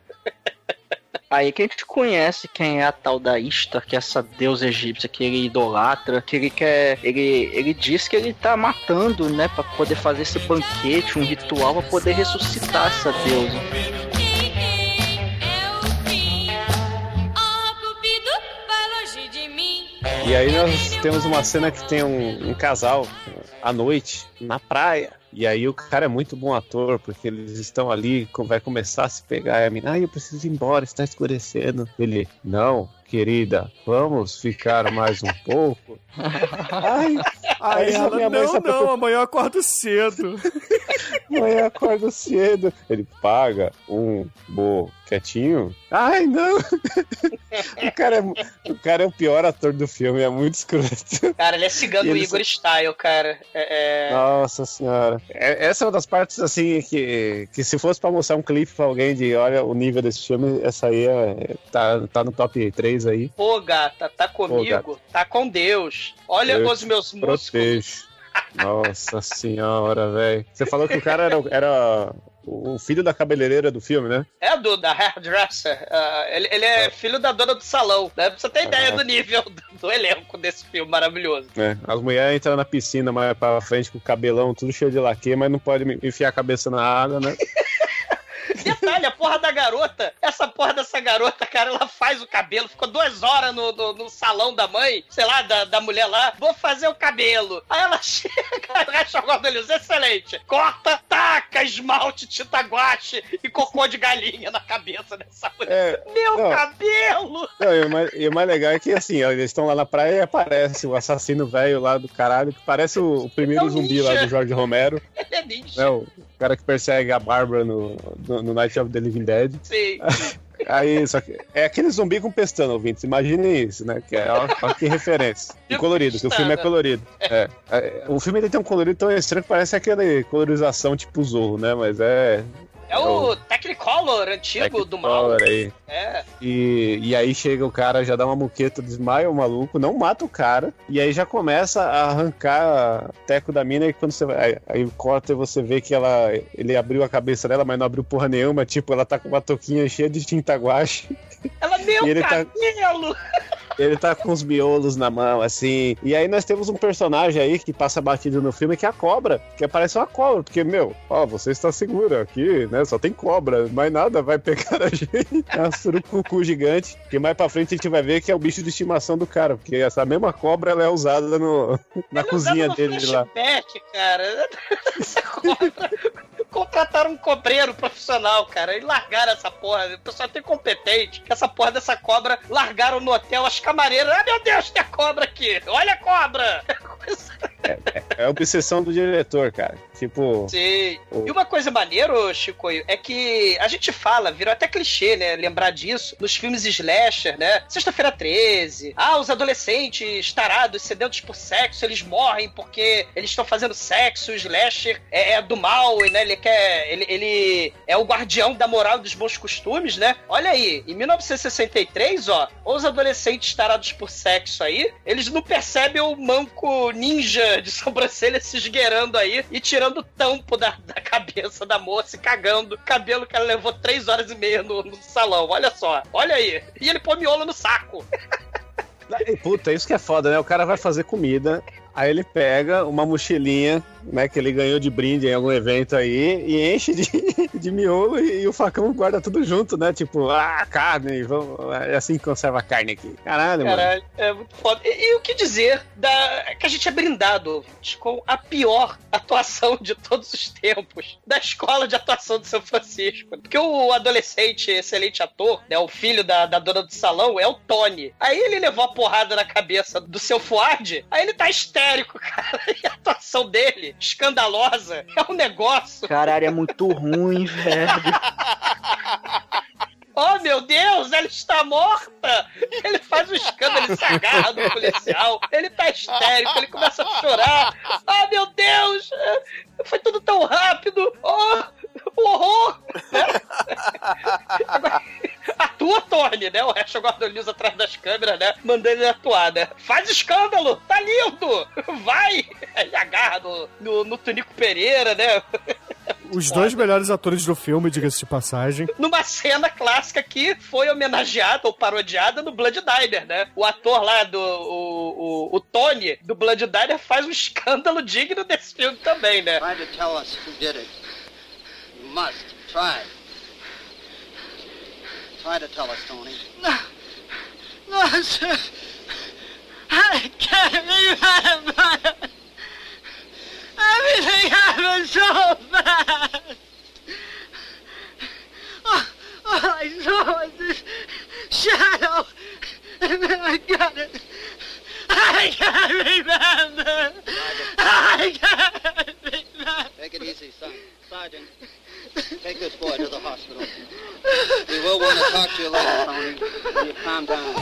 Aí que a gente conhece quem é a tal da Ishtar, que é essa deusa egípcia que ele idolatra, que ele quer. Ele, ele diz que ele tá matando, né? Pra poder fazer esse banquete, um ritual, pra poder ressuscitar essa deusa. E aí nós temos uma cena que tem um, um casal à noite na praia. E aí o cara é muito bom ator, porque eles estão ali, vai começar a se pegar. E a mina, ai, eu preciso ir embora, está escurecendo. Ele, não, querida, vamos ficar mais um pouco. <laughs> Ai, Aí Aí a ela, minha mãe não, não, eu- amanhã eu acordo cedo. <laughs> amanhã acordo cedo. Ele paga um boquetinho. Ai, não! <laughs> o, cara é, o cara é o pior ator do filme, é muito escroto. Cara, ele é cigano ele Igor Style, cara. É, é- Nossa senhora. É- essa é uma das partes, assim, que, que se fosse pra mostrar um clipe pra alguém de olha o nível desse filme, essa aí é, tá, tá no top 3 aí. Pô, gata, tá comigo, tá com Deus. Olha Eu os meus músculos. Protejo. Nossa senhora, velho. Você falou que o cara era, era o filho da cabeleireira do filme, né? É do da hairdresser. Ah, ele, ele é filho da dona do salão, né? Pra você ter ideia Ah. do nível do, do elenco desse filme maravilhoso. É, as mulheres entram na piscina mais pra frente com o cabelão tudo cheio de laque, mas não pode enfiar a cabeça na água, né? <laughs> Detalhe, a porra da garota, essa porra dessa garota, cara, ela faz o cabelo, ficou duas horas no, no, no salão da mãe, sei lá, da, da mulher lá, vou fazer o cabelo. Aí ela <laughs> chega, racha o olhos, excelente. Corta, taca, esmalte, tinta guache e cocô de galinha na cabeça dessa mulher. É, Meu não. cabelo! Não, e, o mais, e o mais legal é que assim, ó, eles estão lá na praia e aparece o assassino velho lá do caralho, que parece o, o primeiro É um zumbi ninja. lá do Jorge Romero, <laughs> Ele é ninja. né? O cara que persegue a Bárbara no, no, no Night of the Living Dead. Sim. <laughs> Aí, só que é aquele zumbi com pestana, ouvintes. Imaginem isso, né? Que é, ó, ó que referência. <laughs> E colorido, que o filme é colorido. É. É, O filme ele tem um colorido tão estranho que parece aquele colorização tipo Zorro, né? Mas é. É o Technicolor antigo do mal. Aí. É. E, e aí chega o cara, já dá uma muqueta, desmaia o maluco, não mata o cara, e aí já começa a arrancar teco da mina, e quando você vai. Aí, corta e você vê que ela. Ele abriu a cabeça dela, mas não abriu porra nenhuma, tipo, ela tá com uma touquinha cheia de tinta guache. Ela, <laughs> E ele tá- cabelo! Ele tá com os miolos na mão, assim. E aí nós temos um personagem aí que passa batido no filme, que é a cobra. Que parece uma cobra. Porque, meu, ó, você está segura aqui, né? Só tem cobra. Mais nada vai pegar a <laughs> gente. É um surucucu gigante. Que mais pra frente a gente vai ver que é o bicho de estimação do cara. Porque essa mesma cobra, ela é usada no, <laughs> na cozinha Usava no dele lá. cara. Essa <laughs> cobra. Contrataram um cobreiro profissional, cara, e largaram essa porra. O pessoal tem competente que essa porra dessa cobra largaram no hotel as camareiras. Ah, meu Deus, tem a cobra aqui! Olha a cobra! <laughs> É a obsessão do diretor, cara. Tipo. Sim. o- E uma coisa maneira, Chico, é que a gente fala, virou até clichê, né? Lembrar disso nos filmes slasher, né? Sexta-feira 13. Ah, os adolescentes tarados, sedentos por sexo, eles morrem porque eles estão fazendo sexo. O slasher é, é do mal, né? Ele quer. Ele, ele é o guardião da moral dos bons costumes, né? Olha aí, em 1963, ó, os adolescentes tarados por sexo aí, eles não percebem o manco ninja de <laughs> sobrancelha se esgueirando aí e tirando o tampo da, da cabeça da moça e cagando cabelo que ela levou três horas e meia no, no salão. Olha só, olha aí. E ele põe miolo no saco. Puta, isso que é foda, né? O cara vai fazer comida, aí ele pega uma mochilinha, né, que ele ganhou de brinde em algum evento aí, e enche de, <laughs> de miolo e, e o facão guarda tudo junto, né? Tipo, ah, carne, vamos, é assim que conserva a carne aqui. Caralho, mano. Caralho, é muito foda. E, e o que dizer da que a gente é brindado com a pior atuação de todos os tempos da escola de atuação de São Francisco. Porque o adolescente, excelente ator, né, o filho da, da dona do salão, é o Tony. Aí ele levou a porrada na cabeça do seu Fuad, aí ele tá histérico, <laughs> cara. E a atuação dele, escandalosa, é um negócio. Caralho, é muito ruim, velho. <laughs> Oh, meu Deus, ela está morta! Ele faz um escândalo, ele se agarra no policial, ele tá histérico, ele começa a chorar. Ah, meu Deus! Foi tudo tão rápido! Oh, o horror! Né? <laughs> Atua Tony, né? O resto agora News atrás das câmeras, né? Mandando ele atuar, né? Faz escândalo! Tá lindo! Vai! Ele agarra no, no, Tunico Pereira, né? <laughs> Os dois melhores atores do filme, diga-se de passagem. numa cena clássica que foi homenageada ou parodiada no Blood Diner, né? O ator lá do. O, o, o Tony, do Blood Diner, faz um <laughs> escândalo digno desse filme também, né? Try to tell us who did it. You must. Try. Try to tell us, Tony. No, no, sir. I can't remember. Everything happened so fast. All I saw was this shadow, and then I got it. I can't remember. I can't remember. Take it easy, son. Sergeant, take this boy to the hospital. We will want to talk to you later, Tony. Calm down.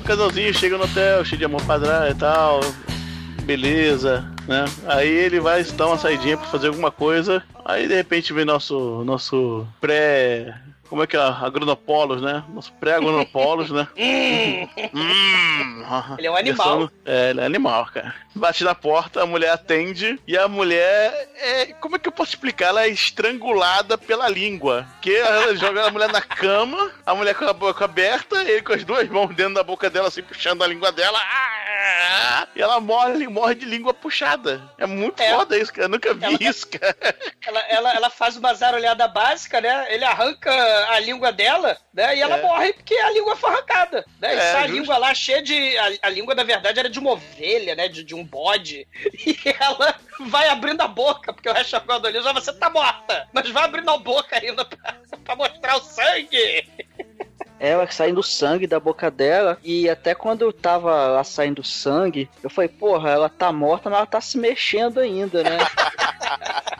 O casalzinho chega no hotel, cheio de amor padrão e tal. Beleza, né? Aí ele vai dar uma saidinha pra fazer alguma coisa. Aí de repente vem nosso nosso pré. Como é que é? Agronopolos, né? Nosso pré-agronopolos, né? <laughs> Hum, Ele é um animal. É, ele é animal, cara. Bate na porta, a mulher atende e a mulher é. Como é que eu posso explicar? Ela é estrangulada pela língua. Que ela joga a mulher na cama, a mulher com a boca aberta, ele com as duas mãos dentro da boca dela, assim, puxando a língua dela. Ah! E ela morre, morre de língua puxada. É muito É. foda isso, cara. Eu nunca vi isso, cara. Ela, ela, ela faz uma zarolhada básica, né? Ele arranca a língua dela, né? E ela É. morre porque a língua foi arrancada, né? E É, sai a língua lá cheia de... A, a língua, na verdade, era de uma ovelha, né? De, de um bode. <laughs> E ela vai abrindo a boca, porque o resto da do já você tá morta. Mas vai abrindo a boca ainda pra, pra mostrar o sangue. Ela saindo sangue da boca dela. E até quando eu tava lá saindo sangue, eu falei, porra, ela tá morta, mas ela tá se mexendo ainda, né? <laughs>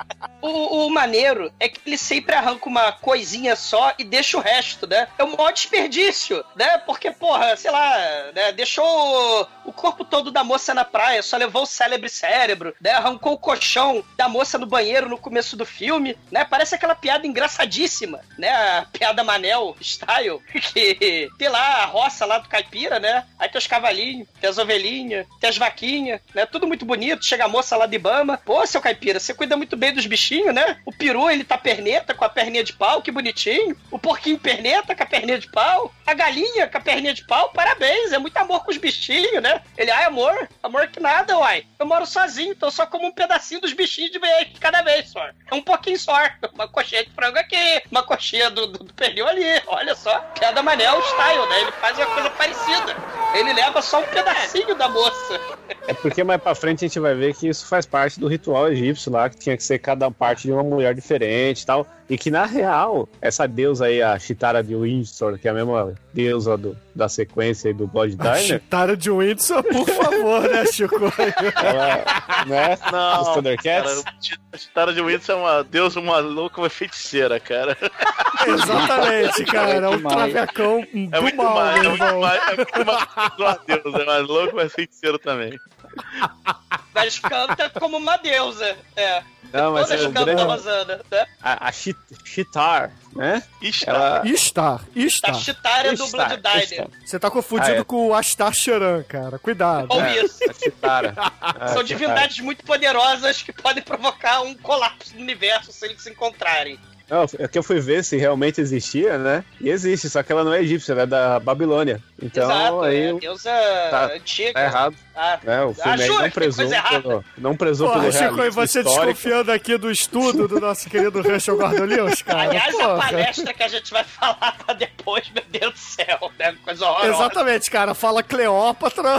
O, o maneiro é que ele sempre arranca uma coisinha só e deixa o resto, né? É um maior desperdício, né? Porque, porra, sei lá, né? deixou o corpo todo da moça na praia, só levou o célebre cérebro, né? Arrancou o colchão da moça no banheiro no começo do filme, né? Parece aquela piada engraçadíssima, né? A piada Manel style, <laughs> que tem lá a roça lá do caipira, né? Aí tem os cavalinhos, tem as ovelhinhas, tem as vaquinhas, né? Tudo muito bonito. Chega a moça lá de Ibama. Pô, seu caipira, você cuida muito bem dos bichinhos, né? O peru, ele tá perneta com a perninha de pau, que bonitinho. O porquinho perneta com a perninha de pau. A galinha com a perninha de pau, parabéns. É muito amor com os bichinhos, né? Ele, ai, amor, amor que nada, uai. Eu moro sozinho, então só como um pedacinho dos bichinhos de vez, cada vez só. É um pouquinho só. <laughs> Uma coxinha de frango aqui, uma coxinha do, do, do pernil ali. Olha só, piada Manel style, né? Ele faz uma coisa parecida. Ele leva só um pedacinho da moça. É porque mais pra frente a gente vai ver que isso faz parte do ritual egípcio lá, que tinha que ser cada parte de uma mulher diferente e tal. E que na real, essa deusa aí, a Chitara de Windsor, que é a mesma deusa do, da sequência aí do A Diner, Chitara de Windsor, por <laughs> favor, né, Chico? ela, né? Não, Os Thundercats. cara, a Chitara de Windsor é uma deusa, uma louca, uma feiticeira, cara. Exatamente, cara. É um do É muito mal, mais, é meu muito irmão. mais, é muito mais que uma deusa, é mais louco, mas feiticeiro também. Mas canta como uma deusa. É. Não, mas Todas é cantam grande- Rosana, né? A, a Chit- Chitar, né? Ishtar. Ela... Istar, A Istar. Chitara é do Ishtar, Blood Diner. Você tá confundindo Ah, é. com o Astar Charan, cara. Cuidado. Ou É, isso. a Chitara. <laughs> Ah, São divindades muito poderosas que podem provocar um colapso no universo se eles se encontrarem. Não, é que eu fui ver se realmente existia, né? E existe, só que ela não é egípcia, ela é da Babilônia. Então, Exato, aí é a deusa tá- antiga. tá errado. Ah, né? O filme aí não prezou errada? pelo, não prezou Porra, pelo Chico, e você histórico. desconfiando aqui do estudo do nosso querido Rachel Gordon Lewis, cara. Aliás, a palestra que a gente vai falar pra depois, meu Deus do céu, né? Coisa horrorosa. Exatamente, cara. Fala Cleópatra,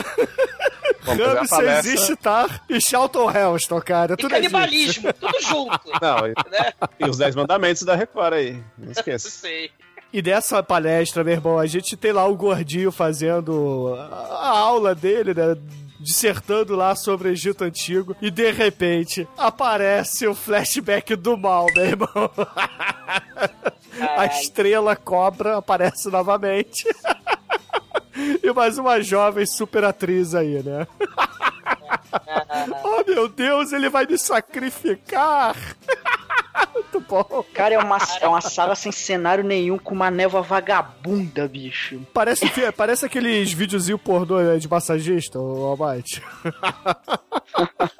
a Ramsey palestra. Zichtar e Charlton Heston, cara. E Tudo existe. canibalismo, tudo junto. Não, né? e os Dez Mandamentos da Record aí. Não esqueça. <laughs> Sei. E dessa palestra, meu irmão, a gente tem lá o gordinho fazendo a a aula dele, né? Dissertando lá sobre o Egito Antigo. E de repente aparece o flashback do mal, meu irmão. <laughs> A estrela cobra aparece novamente. <laughs> E mais uma jovem super atriz aí, né? Oh meu Deus, ele vai me sacrificar! Cara, é uma, é uma sala sem cenário nenhum, com uma névoa vagabunda, bicho. Parece, que- parece aqueles videozinhos pornô né, de massagista, o Almighty. <laughs>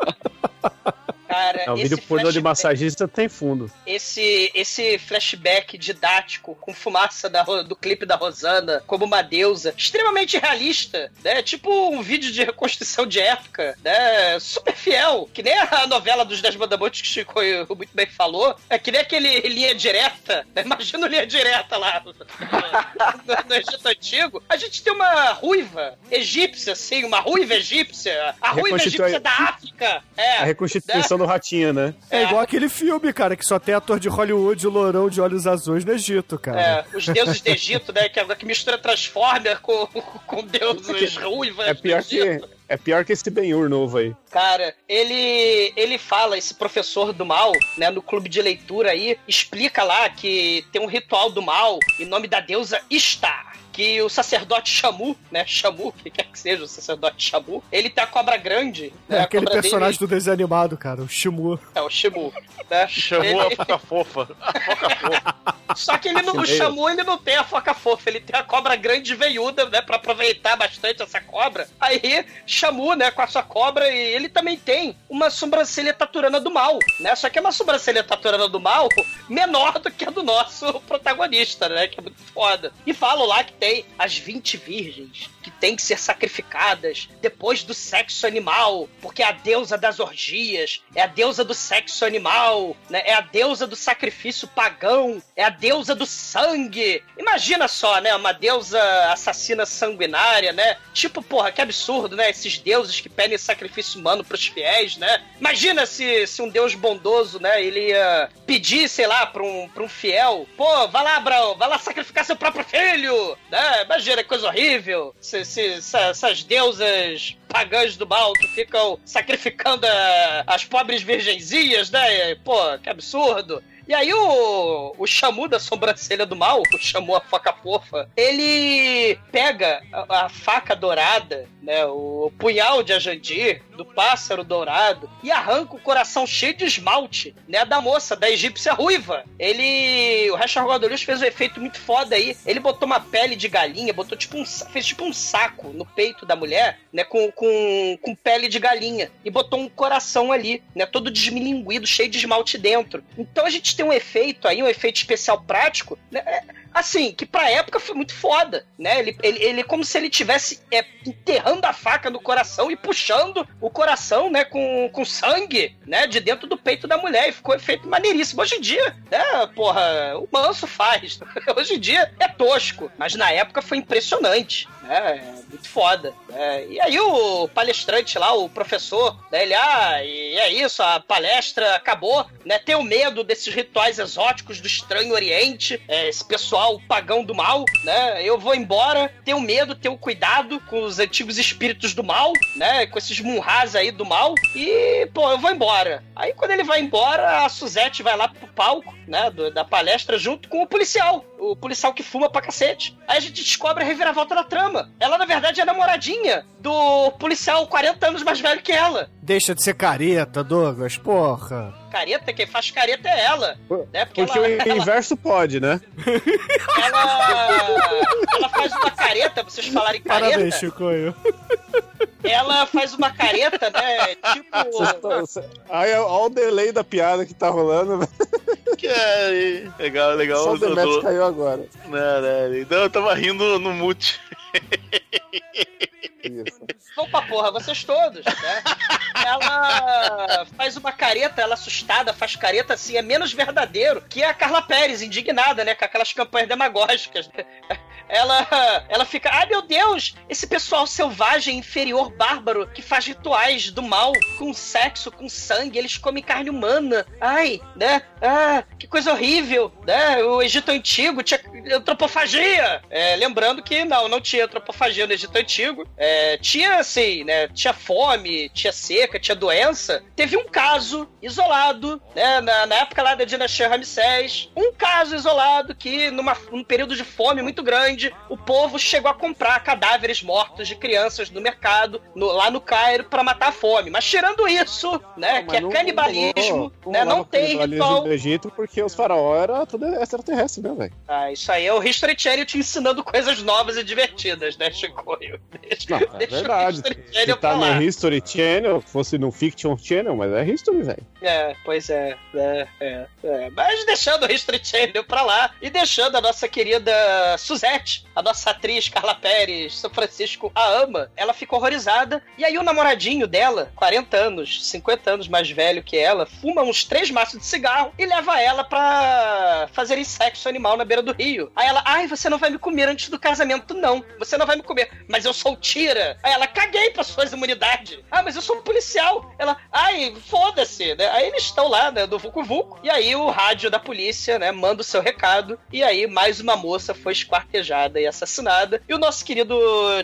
Cara, Não, o vídeo pornô de massagista tem fundo. esse, esse flashback didático com fumaça da, do clipe da Rosana como uma deusa, extremamente realista, né? Tipo um vídeo de reconstrução de época, né? Super fiel, que nem a novela dos Dez Mandamentos que Chico muito bem falou, é que nem aquele linha direta, né? Imagina o linha direta lá no, no- no Egito Antigo. A gente tem uma ruiva egípcia, assim, uma ruiva egípcia, a ruiva Reconstitui- egípcia da África. É, A reconstituição do ratinho, né? É igual aquele filme, cara, que só tem ator de Hollywood e lourão de olhos azuis no Egito, cara. É, os deuses do Egito, né? Que, é- que mistura Transformer com, com deuses ruivas. É pior que, é pior que esse Ben-Hur novo aí. Cara, ele ele fala, esse professor do mal, né, no clube de leitura aí, explica lá que tem um ritual do mal em nome da deusa Istar. Que o sacerdote Shamu, né? Shamu, que quer que seja o sacerdote Shamu, ele tem a cobra grande. É né, a aquele cobra personagem dele do desenho animado, cara, o Shimu. é o Shimu. Né? Chamou Ele- a foca fofa. A foca fofa. Só que ele não, o. Shamu ele não tem a foca fofa, ele tem a cobra grande e veiuda, né? Pra aproveitar bastante essa cobra. Aí, Shamu, né, com a sua cobra, e ele também tem uma sobrancelha taturana do mal, né? Só que é uma sobrancelha taturana do mal menor do que a do nosso protagonista, né? Que é muito foda. E falam lá que tem as 20 virgens que têm que ser sacrificadas depois do sexo animal, porque é a deusa das orgias, é a deusa do sexo animal, né? É a deusa do sacrifício pagão, é a deusa do sangue. Imagina só, né? Uma deusa assassina sanguinária, né? Tipo, porra, que absurdo, né? Esses deuses que pedem sacrifício humano pros fiéis, né? Imagina se, se um deus bondoso, né? Ele ia pedir, sei lá, pra um, pra um fiel, pô, vai lá, Abraão, vai lá sacrificar seu próprio filho, né? Imagina que coisa horrível. Se, se- essas deusas pagãs do mal que ficam sacrificando eh, as pobres virgenzinhas, né? Pô, que absurdo. E aí o, o Shamu da sobrancelha do mal, o Shamu a faca fofa, ele pega a, a faca dourada, né, o punhal de Ajandir, do pássaro dourado, e arranca o coração cheio de esmalte, né, da moça, da egípcia ruiva. Ele, o Rachel Rodolius fez um efeito muito foda aí, ele botou uma pele de galinha, botou tipo um, fez tipo um saco no peito da mulher, né, com, com, com pele de galinha, e botou um coração ali, né, todo desmilinguido, cheio de esmalte dentro. Então a gente tem um efeito aí, um efeito especial prático, né, é, assim, que pra época foi muito foda, né? Ele, ele, ele é como se ele tivesse é, enterrando a faca no coração e puxando o coração, né, com, com sangue, né, de dentro do peito da mulher. E ficou efeito maneiríssimo. Hoje em dia, né, porra, o manso faz. <laughs> Hoje em dia é tosco, mas na época foi impressionante, né? É muito foda. né? E aí o palestrante lá, o professor, né, ele, ah, e é isso, a palestra acabou, né? Tenho medo desses rituais exóticos do estranho oriente, é, esse pessoal pagão do mal, né? Eu vou embora, tenho medo, tenho cuidado com os antigos espíritos do mal, né? Com esses munhás aí do mal, e, pô, eu vou embora. Aí quando ele vai embora, a Suzette vai lá pro palco, né, do- da palestra, junto com o policial, o policial que fuma pra cacete. Aí a gente descobre a reviravolta da trama. Ela, na verdade, é namoradinha do policial 40 anos mais velho que ela. Deixa de ser careta, Douglas, porra. Careta, quem faz careta é ela. Né? Porque, Porque ela, o ela, inverso pode, né? ela, ela faz uma careta, vocês falarem careta. Parabéns, Chicoio. Ela faz uma careta, né? Tipo. Olha o delay da piada que tá rolando. Que é, legal, legal. Só o do- caiu agora. Não, não, então eu tava rindo no mute. <laughs> Vão pra porra, vocês todos, né? Ela faz uma careta, ela assustada, faz careta assim, é menos verdadeiro que a Carla Pérez, indignada, né? Com aquelas campanhas demagógicas. Ela, <laughs> ela fica, ai meu Deus, esse pessoal selvagem, inferior, bárbaro, que faz rituais do mal com sexo, com sangue, eles comem carne humana. Ai, né? Ah, que coisa horrível, né? O Egito Antigo tinha antropofagia. É, lembrando que não, não tinha antropofagia no Egito Antigo. É, tinha assim, né? Tinha fome, tinha seca, tinha doença. Teve um caso isolado, né? Na, na época lá da dinastia Ramsés, um caso isolado que numa, num período de fome muito grande, o povo chegou a comprar cadáveres mortos de crianças no mercado, no- lá no Cairo, pra matar a fome. Mas tirando isso, né? que é canibalismo, né? Não tem canibalismo ritual. do Egito porque os faraós eram tudo extraterrestre, né, velho? Ah, isso aí é o History Channel te ensinando coisas novas e divertidas, né, Chicoio? Deixa, Não, é deixa verdade. o History Se Channel tá pra lá. no History Channel, fosse no Fiction Channel, mas é History, velho. É, pois é, é, é, é. Mas deixando o History Channel pra lá e deixando a nossa querida Suzette, a nossa atriz Carla Pérez, São Francisco a ama, ela fica horrorizada. E aí o namoradinho dela, 40 anos, 50 anos mais velho que ela, fuma uns três maços de cigarro e leva ela pra fazerem sexo animal na beira do rio. Aí ela, ai, você não vai me comer antes do casamento, não. Você não vai me comer. Mas eu sou tira. Aí ela, caguei pra suas imunidades. Ah, mas eu sou um policial. Ela, ai, foda-se, né? Aí eles estão lá, né, do Vucu Vucu. E aí o rádio da polícia, né, manda o seu recado. E aí mais uma moça foi esquartejada e assassinada. E o nosso querido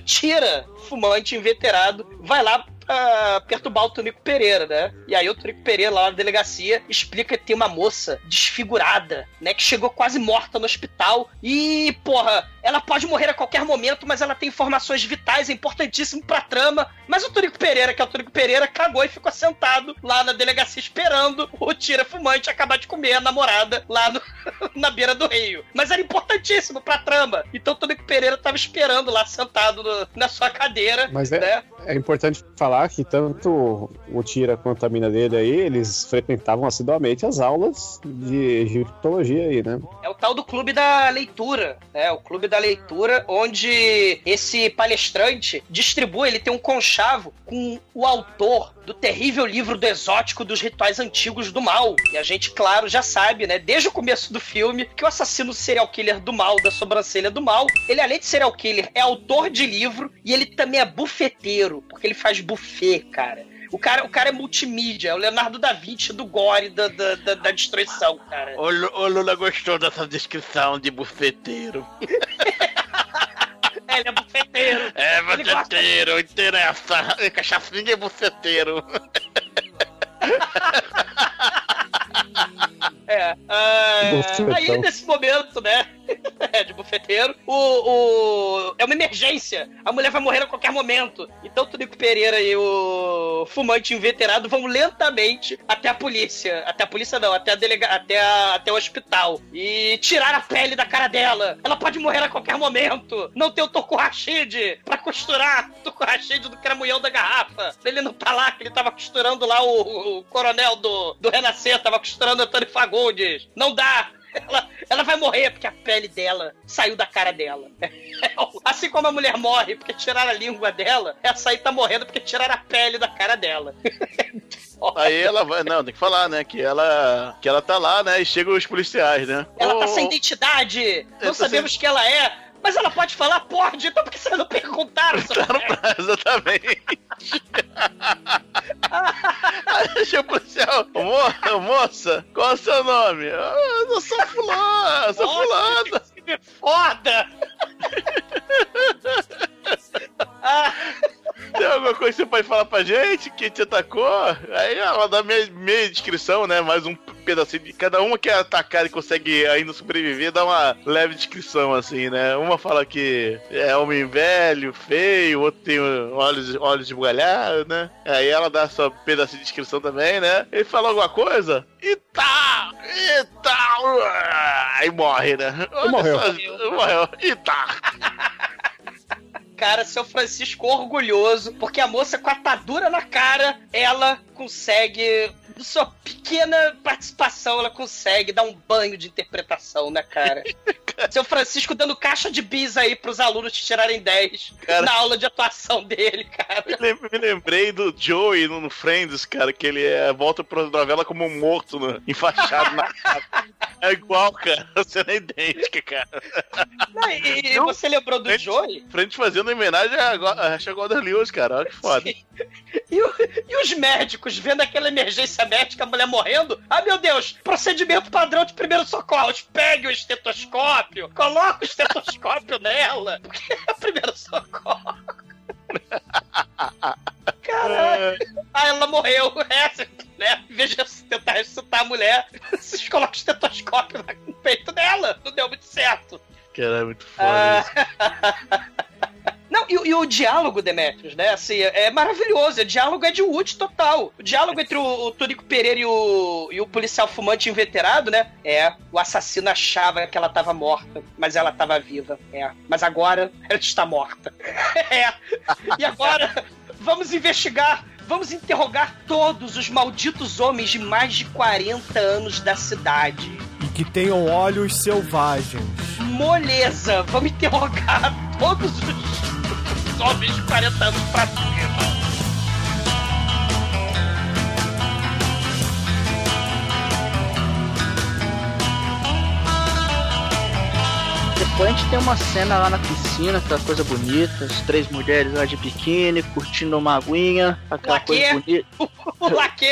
Tira, fumante inveterado, vai lá pra perturbar o Tonico Pereira, né? E aí o Tonico Pereira lá na delegacia explica que tem uma moça desfigurada, né? Que chegou quase morta no hospital. E, porra, ela pode morrer a qualquer momento, mas ela tem informações vitais, é importantíssimo pra trama. Mas o Tonico Pereira, que é o Tonico Pereira, cagou e ficou sentado lá na delegacia esperando o tira fumante acabar de comer a namorada lá no- <laughs> na beira do rio. Mas era importantíssimo pra trama. Então o Tonico Pereira tava esperando lá sentado no- na sua cadeira. Mas é, né? é importante falar que tanto o Tira quanto a mina dele aí, eles frequentavam assiduamente as aulas de egiptologia aí, né? É o tal do clube da leitura, né? O clube da leitura, onde esse palestrante distribui, ele tem um conchavo com o autor do terrível livro do exótico dos rituais antigos do mal. E a gente, claro, já sabe, né, desde o começo do filme, que o assassino serial killer do mal, da sobrancelha do mal, ele além de serial killer, é autor de livro e ele também é bufeteiro, porque ele faz buffet, cara. O cara, o cara é multimídia, é o Leonardo da Vinci do gore, da, da, da, da destruição, cara. O, o Lula gostou dessa descrição de bufeteiro. buceteiro, interessa. Cachaça, ninguém é buceteiro. É. <laughs> <laughs> ah, Bufetão. aí, nesse momento, né? <laughs> É, de bufeteiro. O, o. É uma emergência. A mulher vai morrer a qualquer momento. Então o Tonico Pereira e o fumante inveterado vão lentamente até a polícia. Até a polícia não, até a delega... até, a... até o hospital. E tirar a pele da cara dela. Ela pode morrer a qualquer momento. Não tem o Toco Rashid pra costurar. O Toco Rashid do cramunhão da garrafa. Ele não tá lá, que ele tava costurando lá o, o coronel do, do Renascer, tava costurando Antônio Fagundes. Não dá. Ela, ela vai morrer porque a pele dela saiu da cara dela. <laughs> Assim como a mulher morre porque tiraram a língua dela, essa aí tá morrendo porque tiraram a pele da cara dela. <laughs> Aí ela vai. Não, tem que falar, né? Que ela. Que ela tá lá, né? E chegam os policiais, né? Ela tá Ô, sem identidade, não sabemos quem ela é, mas ela pode falar, pode, então por que vocês não perguntaram? seu merda? <laughs> Exatamente. <laughs> Aí chega o policial, Mo- moça, qual é o seu nome? "Ah, Eu sou fulano, sou fulano. que foda! <laughs> Tem alguma coisa que você pode falar pra gente que te atacou? Aí ela dá meia, meia descrição, né? Mais um pedacinho de. Cada uma que é atacada e consegue ainda sobreviver, dá uma leve descrição, assim, né? Uma fala que é homem velho, feio, o outro tem olhos, olhos de bugalhado, né? Aí ela dá sua pedacinho de descrição também, né? Ele fala alguma coisa? E tá! E tá! Aí morre, né? Morreu. só, morreu. E tá! <laughs> Cara, seu Francisco orgulhoso, porque a moça com a atadura na cara, ela consegue. Sua pequena participação, ela consegue dar um banho de interpretação, né, cara? <laughs> Seu Francisco dando caixa de bis aí pros alunos tirarem 10 Cara. na aula de atuação dele, cara. Me lem- me lembrei do Joey no, Friends, cara, que ele é, volta pra novela como um morto, no, enfaixado na cara. É igual, cara. A cena é idêntica, cara. Não, e, e você lembrou do Joey? Friends fazendo homenagem a, Golden Lewis, cara. Olha que foda. E, o- e os médicos vendo aquela emergência médica, a mulher morrendo? Ah, meu Deus! Procedimento padrão de primeiros socorros. Pegue o estetoscópio, coloca o estetoscópio <laughs> nela. Porque é o primeiro socorro. <laughs> Caralho. Ah, ela morreu. <laughs> É, né? Em vez de tentar ressuscitar a mulher, vocês colocam o estetoscópio no peito dela. Não deu muito certo. Cara, é muito foda isso. Não, e, o- e o diálogo, Demetrius, né? Assim, é, maravilhoso. O diálogo é de Wood total. O diálogo entre o, o Tonico Pereira e o, e o policial fumante inveterado, né? É, o assassino achava que ela tava morta, mas ela tava viva. É, mas agora ela está morta. <laughs> é. E agora vamos investigar. Vamos interrogar todos os malditos homens de mais de 40 anos da cidade. E que tenham olhos selvagens. Moleza, vamos interrogar todos os, homens de 40 anos pra cima. Depois a gente tem uma cena lá na piscina, aquela coisa bonita, as três mulheres lá de biquíni, curtindo uma aguinha, aquela Laquê. coisa bonita. <laughs> O laque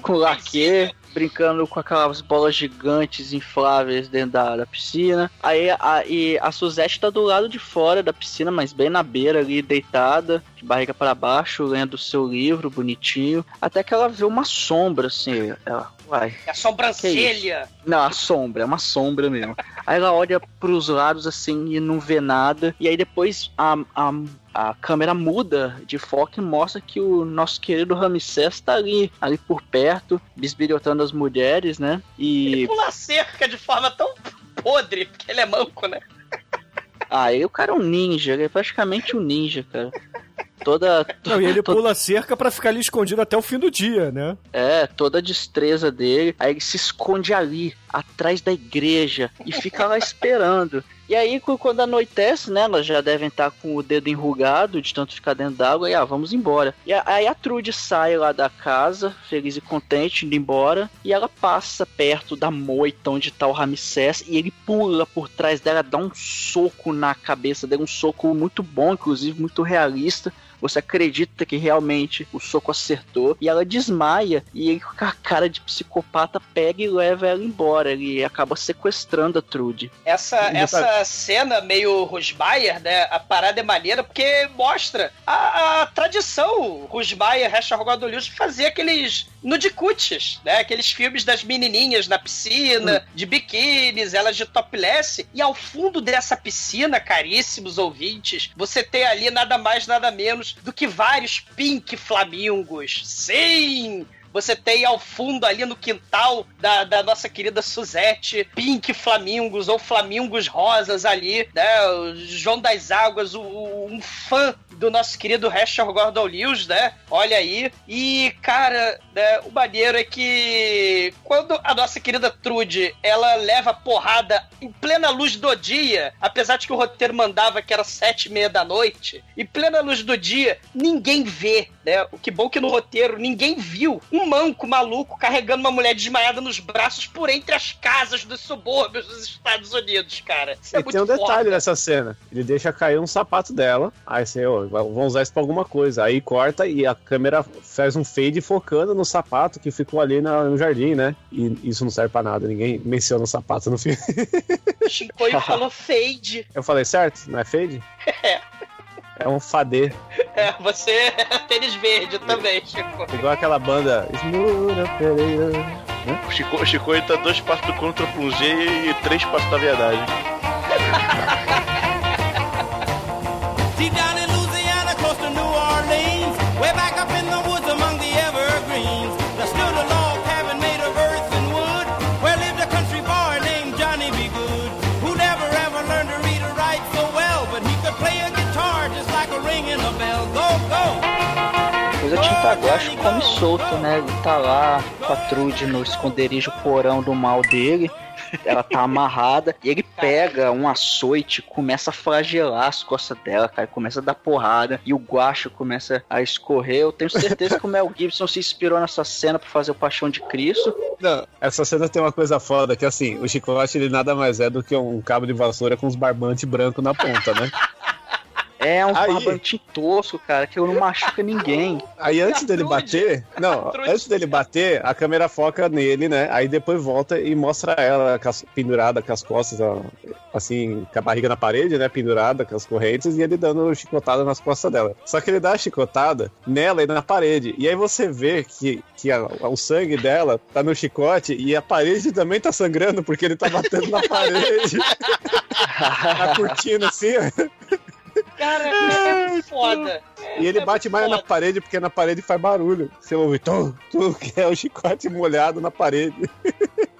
com laque, brincando com aquelas bolas gigantes infláveis dentro da, da piscina. Aí a, e a Suzette tá do lado de fora da piscina, mas bem na beira ali, deitada, de barriga para baixo, lendo o seu livro bonitinho. Até que ela vê uma sombra, assim. Ela, vai. É a sobrancelha. Não, a sombra, é uma sombra mesmo. Aí ela olha pros lados assim e não vê nada. E aí depois a, a, a câmera muda de foco e mostra que o nosso querido Ramsés tá ali, ali por perto, bisbilhotando as mulheres, né? E. Pula a cerca de forma tão podre, porque ele é manco, né? Ah, ele, o cara é um ninja, ele é praticamente um ninja, cara. Toda. Não, e ele <laughs> toda- pula a cerca pra ficar ali escondido até o fim do dia, né? É, toda a destreza dele. Aí ele se esconde ali, atrás da igreja, e fica lá esperando. E aí, quando anoitece, né, elas já devem estar com o dedo enrugado de tanto ficar dentro d'água, e ah, vamos embora. E aí a Trude sai lá da casa, feliz e contente, indo embora, e ela passa perto da moita onde tá o Ramsés, e ele pula por trás dela, dá um soco na cabeça dele, um soco muito bom, inclusive muito realista, você acredita que realmente o soco acertou e ela desmaia e ele com a cara de psicopata pega e leva ela embora. Ele acaba sequestrando a Trude. Essa, essa cena meio Rusbayer, né? A parada é maneira porque mostra a, a tradição Rusbayer, Hesha Rogadolius, de fazer aqueles nudicutes, né? Aqueles filmes das menininhas na piscina, de biquínis, elas de topless. E ao fundo dessa piscina, caríssimos ouvintes, você tem ali nada mais, nada menos do que vários pink flamingos. Sim! Você tem ao fundo ali no quintal da, da nossa querida Suzette, pink flamingos ou flamingos rosas ali, né? O João das Águas, o, o- um fã do nosso querido Hesher Gordon Lewis, né? Olha aí. E, cara, né, o maneiro é que quando a nossa querida Trude, ela leva porrada em plena luz do dia, apesar de que o roteiro mandava que era sete e meia da noite, em plena luz do dia, ninguém vê, né? O que bom que no roteiro ninguém viu um manco maluco carregando uma mulher desmaiada nos braços por entre as casas dos subúrbios dos Estados Unidos, cara. Isso é E muito tem um detalhe foda. nessa cena. Ele deixa cair um sapato dela. Aí você, ó, vão usar isso pra alguma coisa. Aí corta e a câmera faz um fade focando no sapato que ficou ali na- no jardim, né? E isso não serve pra nada. Ninguém menciona o sapato no filme. O Shinkoio <laughs> falou fade. Eu falei certo? Não é fade? É. É um fadê. <laughs> É, você é tênis verde também, Chico. Igual aquela banda Operator. Né? O Chico, o Chico ele tá dois passos do contra um G e três passos da verdade. <laughs> a Tinta Guache come solto, né? Ele tá lá com a Trude no esconderijo porão do mal dele. Ela tá amarrada e ele pega um açoite começa a flagelar as costas dela, cara. Começa a dar porrada e o guacho começa a escorrer. Eu tenho certeza que o Mel Gibson se inspirou nessa cena pra fazer o Paixão de Cristo. Não, essa cena tem uma coisa foda, que assim, o chicote ele nada mais é do que um cabo de vassoura com uns barbantes brancos na ponta, né? É um Aí- barbante tosco, cara, que não machuca ninguém. Aí antes dele bater, não, <laughs> antes dele bater, a câmera foca nele, né? Aí depois volta e mostra ela pendurada com as costas, assim, com a barriga na parede, né? Pendurada com as correntes e ele dando chicotada nas costas dela. Só que ele dá a chicotada nela e na parede. E aí você vê que, que a- o sangue dela tá no chicote e a parede também tá sangrando porque ele tá batendo na <laughs> parede. <laughs> a cortina assim, ó. Cara, é muito foda. E ele bate mais na parede porque na parede faz barulho. Você ouve tum, tum, <laughs> que é o chicote molhado na parede.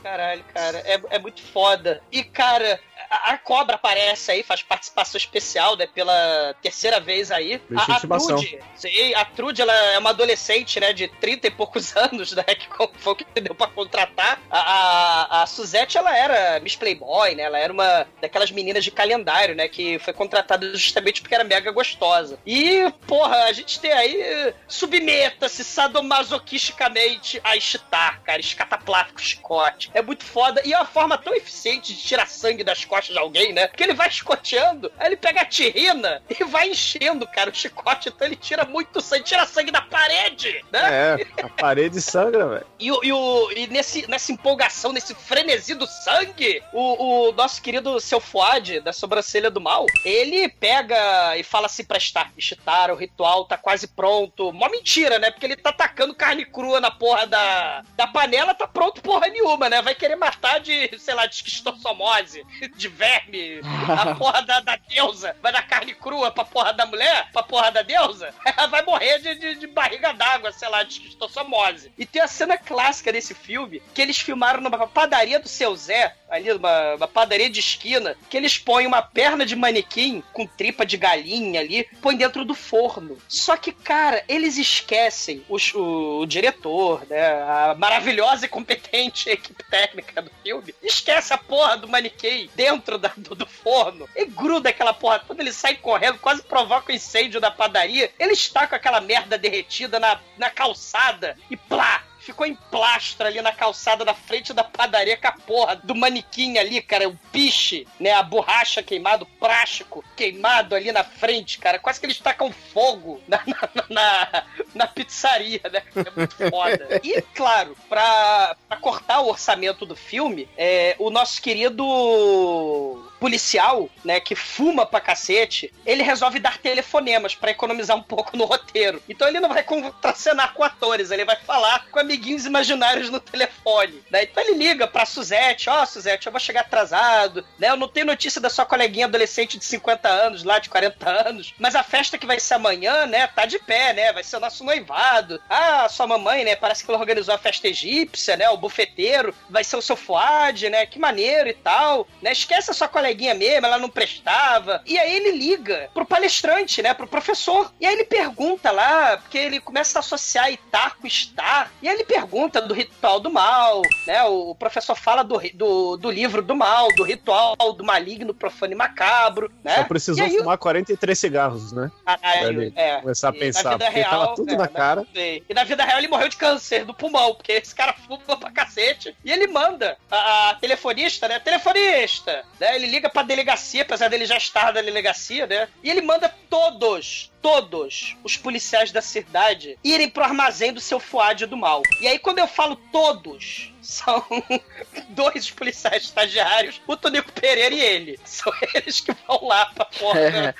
Caralho, cara, é, é muito foda. E, cara, a, a cobra aparece aí, faz participação especial, né? Pela terceira vez aí. A, a. Trude, sim, a Trude, ela é uma adolescente, né? De 30 e poucos <laughs> anos, né? Que foi o que deu pra contratar. A, a, a Suzette, ela era Miss Playboy, né? Ela era uma daquelas meninas de calendário, né? Que foi contratada justamente porque era mega gostosa. E, porra, a gente tem aí. Submeta-se sadomasoquisticamente a estitar, cara. Escataplático, chicote. É muito foda. E é uma forma tão eficiente de tirar sangue das costas de alguém, né? Que ele vai escoteando, aí ele pega a tirrina e vai enchendo, cara, o chicote. Então ele tira muito sangue, tira sangue da parede, né? É, a parede sangra, velho. E, e, o- e nesse, nessa empolgação, nesse frenesi do sangue, o, o nosso querido seu Fuad, da sobrancelha do mal, ele pega e fala assim pra Star, Star, o ritual tá quase pronto. Mó mentira, né? Porque ele tá tacando carne crua na porra da, da panela, tá pronto porra nenhuma, né? Vai querer matar de, sei lá, de esquistossomose, de verme, a <laughs> porra da, da deusa. Vai dar carne crua pra porra da mulher, pra porra da deusa. <laughs> Ela vai morrer de, de, de barriga d'água, sei lá, de esquistossomose. E tem a cena clássica desse filme, que eles filmaram numa padaria do seu Zé, ali, uma, uma padaria de esquina, que eles põem uma perna de manequim com tripa de galinha ali, põem dentro do forno. Só que, cara, eles esquecem os- o, o diretor, né? A maravilhosa e competente <laughs> equipe técnica do filme. Esquece a porra do manequim dentro da- do, do forno. E gruda aquela porra. Quando ele sai correndo, quase provoca o incêndio da padaria. Ele está com aquela merda derretida na, na calçada e plá! Ficou em plastro ali na calçada da frente da padaria com a porra do manequim ali, cara, o piche, né? A borracha queimada, o plástico queimado ali na frente, cara. Quase que eles tacam fogo na, na, na, na pizzaria, né? É muito foda. E, claro, pra, pra cortar o orçamento do filme, é, o nosso querido policial, né, que fuma pra cacete, ele resolve dar telefonemas pra economizar um pouco no roteiro. Então ele não vai contracenar com atores, ele vai falar com amiguinhos imaginários no telefone, né? Então ele liga pra Suzette, ó, oh, Suzette, eu vou chegar atrasado, né? Eu não tenho notícia da sua coleguinha adolescente de 50 anos, lá de 40 anos, mas a festa que vai ser amanhã, né, tá de pé, né? Vai ser o nosso noivado. Ah, sua mamãe, né, parece que ela organizou a festa egípcia, né? O bufeteiro, vai ser o seu Fuad, né? Que maneiro e tal, né? Esquece a sua coleguinha mesmo, ela não prestava. E aí ele liga pro palestrante, né? Pro professor. E aí ele pergunta lá, porque ele começa a associar Itar com Star. E aí ele pergunta do ritual do mal, né? O professor fala do, do, do livro do mal, do ritual do maligno, profano e macabro, né? Só precisou aí fumar 43 cigarros, né? Ah, Pra é, é. começar a pensar, porque real, tava tudo é, na né? cara. E na vida real ele morreu de câncer do pulmão, porque esse cara fuma pra cacete. E ele manda a, a telefonista, né? Telefonista! Né? Ele liga pra delegacia, apesar dele já estar na delegacia, né? E ele manda todos, todos os policiais da cidade irem pro armazém do seu Fuad do mal. E aí, quando eu falo todos, <laughs> são dois policiais estagiários, o Tonico Pereira e ele. São eles que vão lá pra porra É.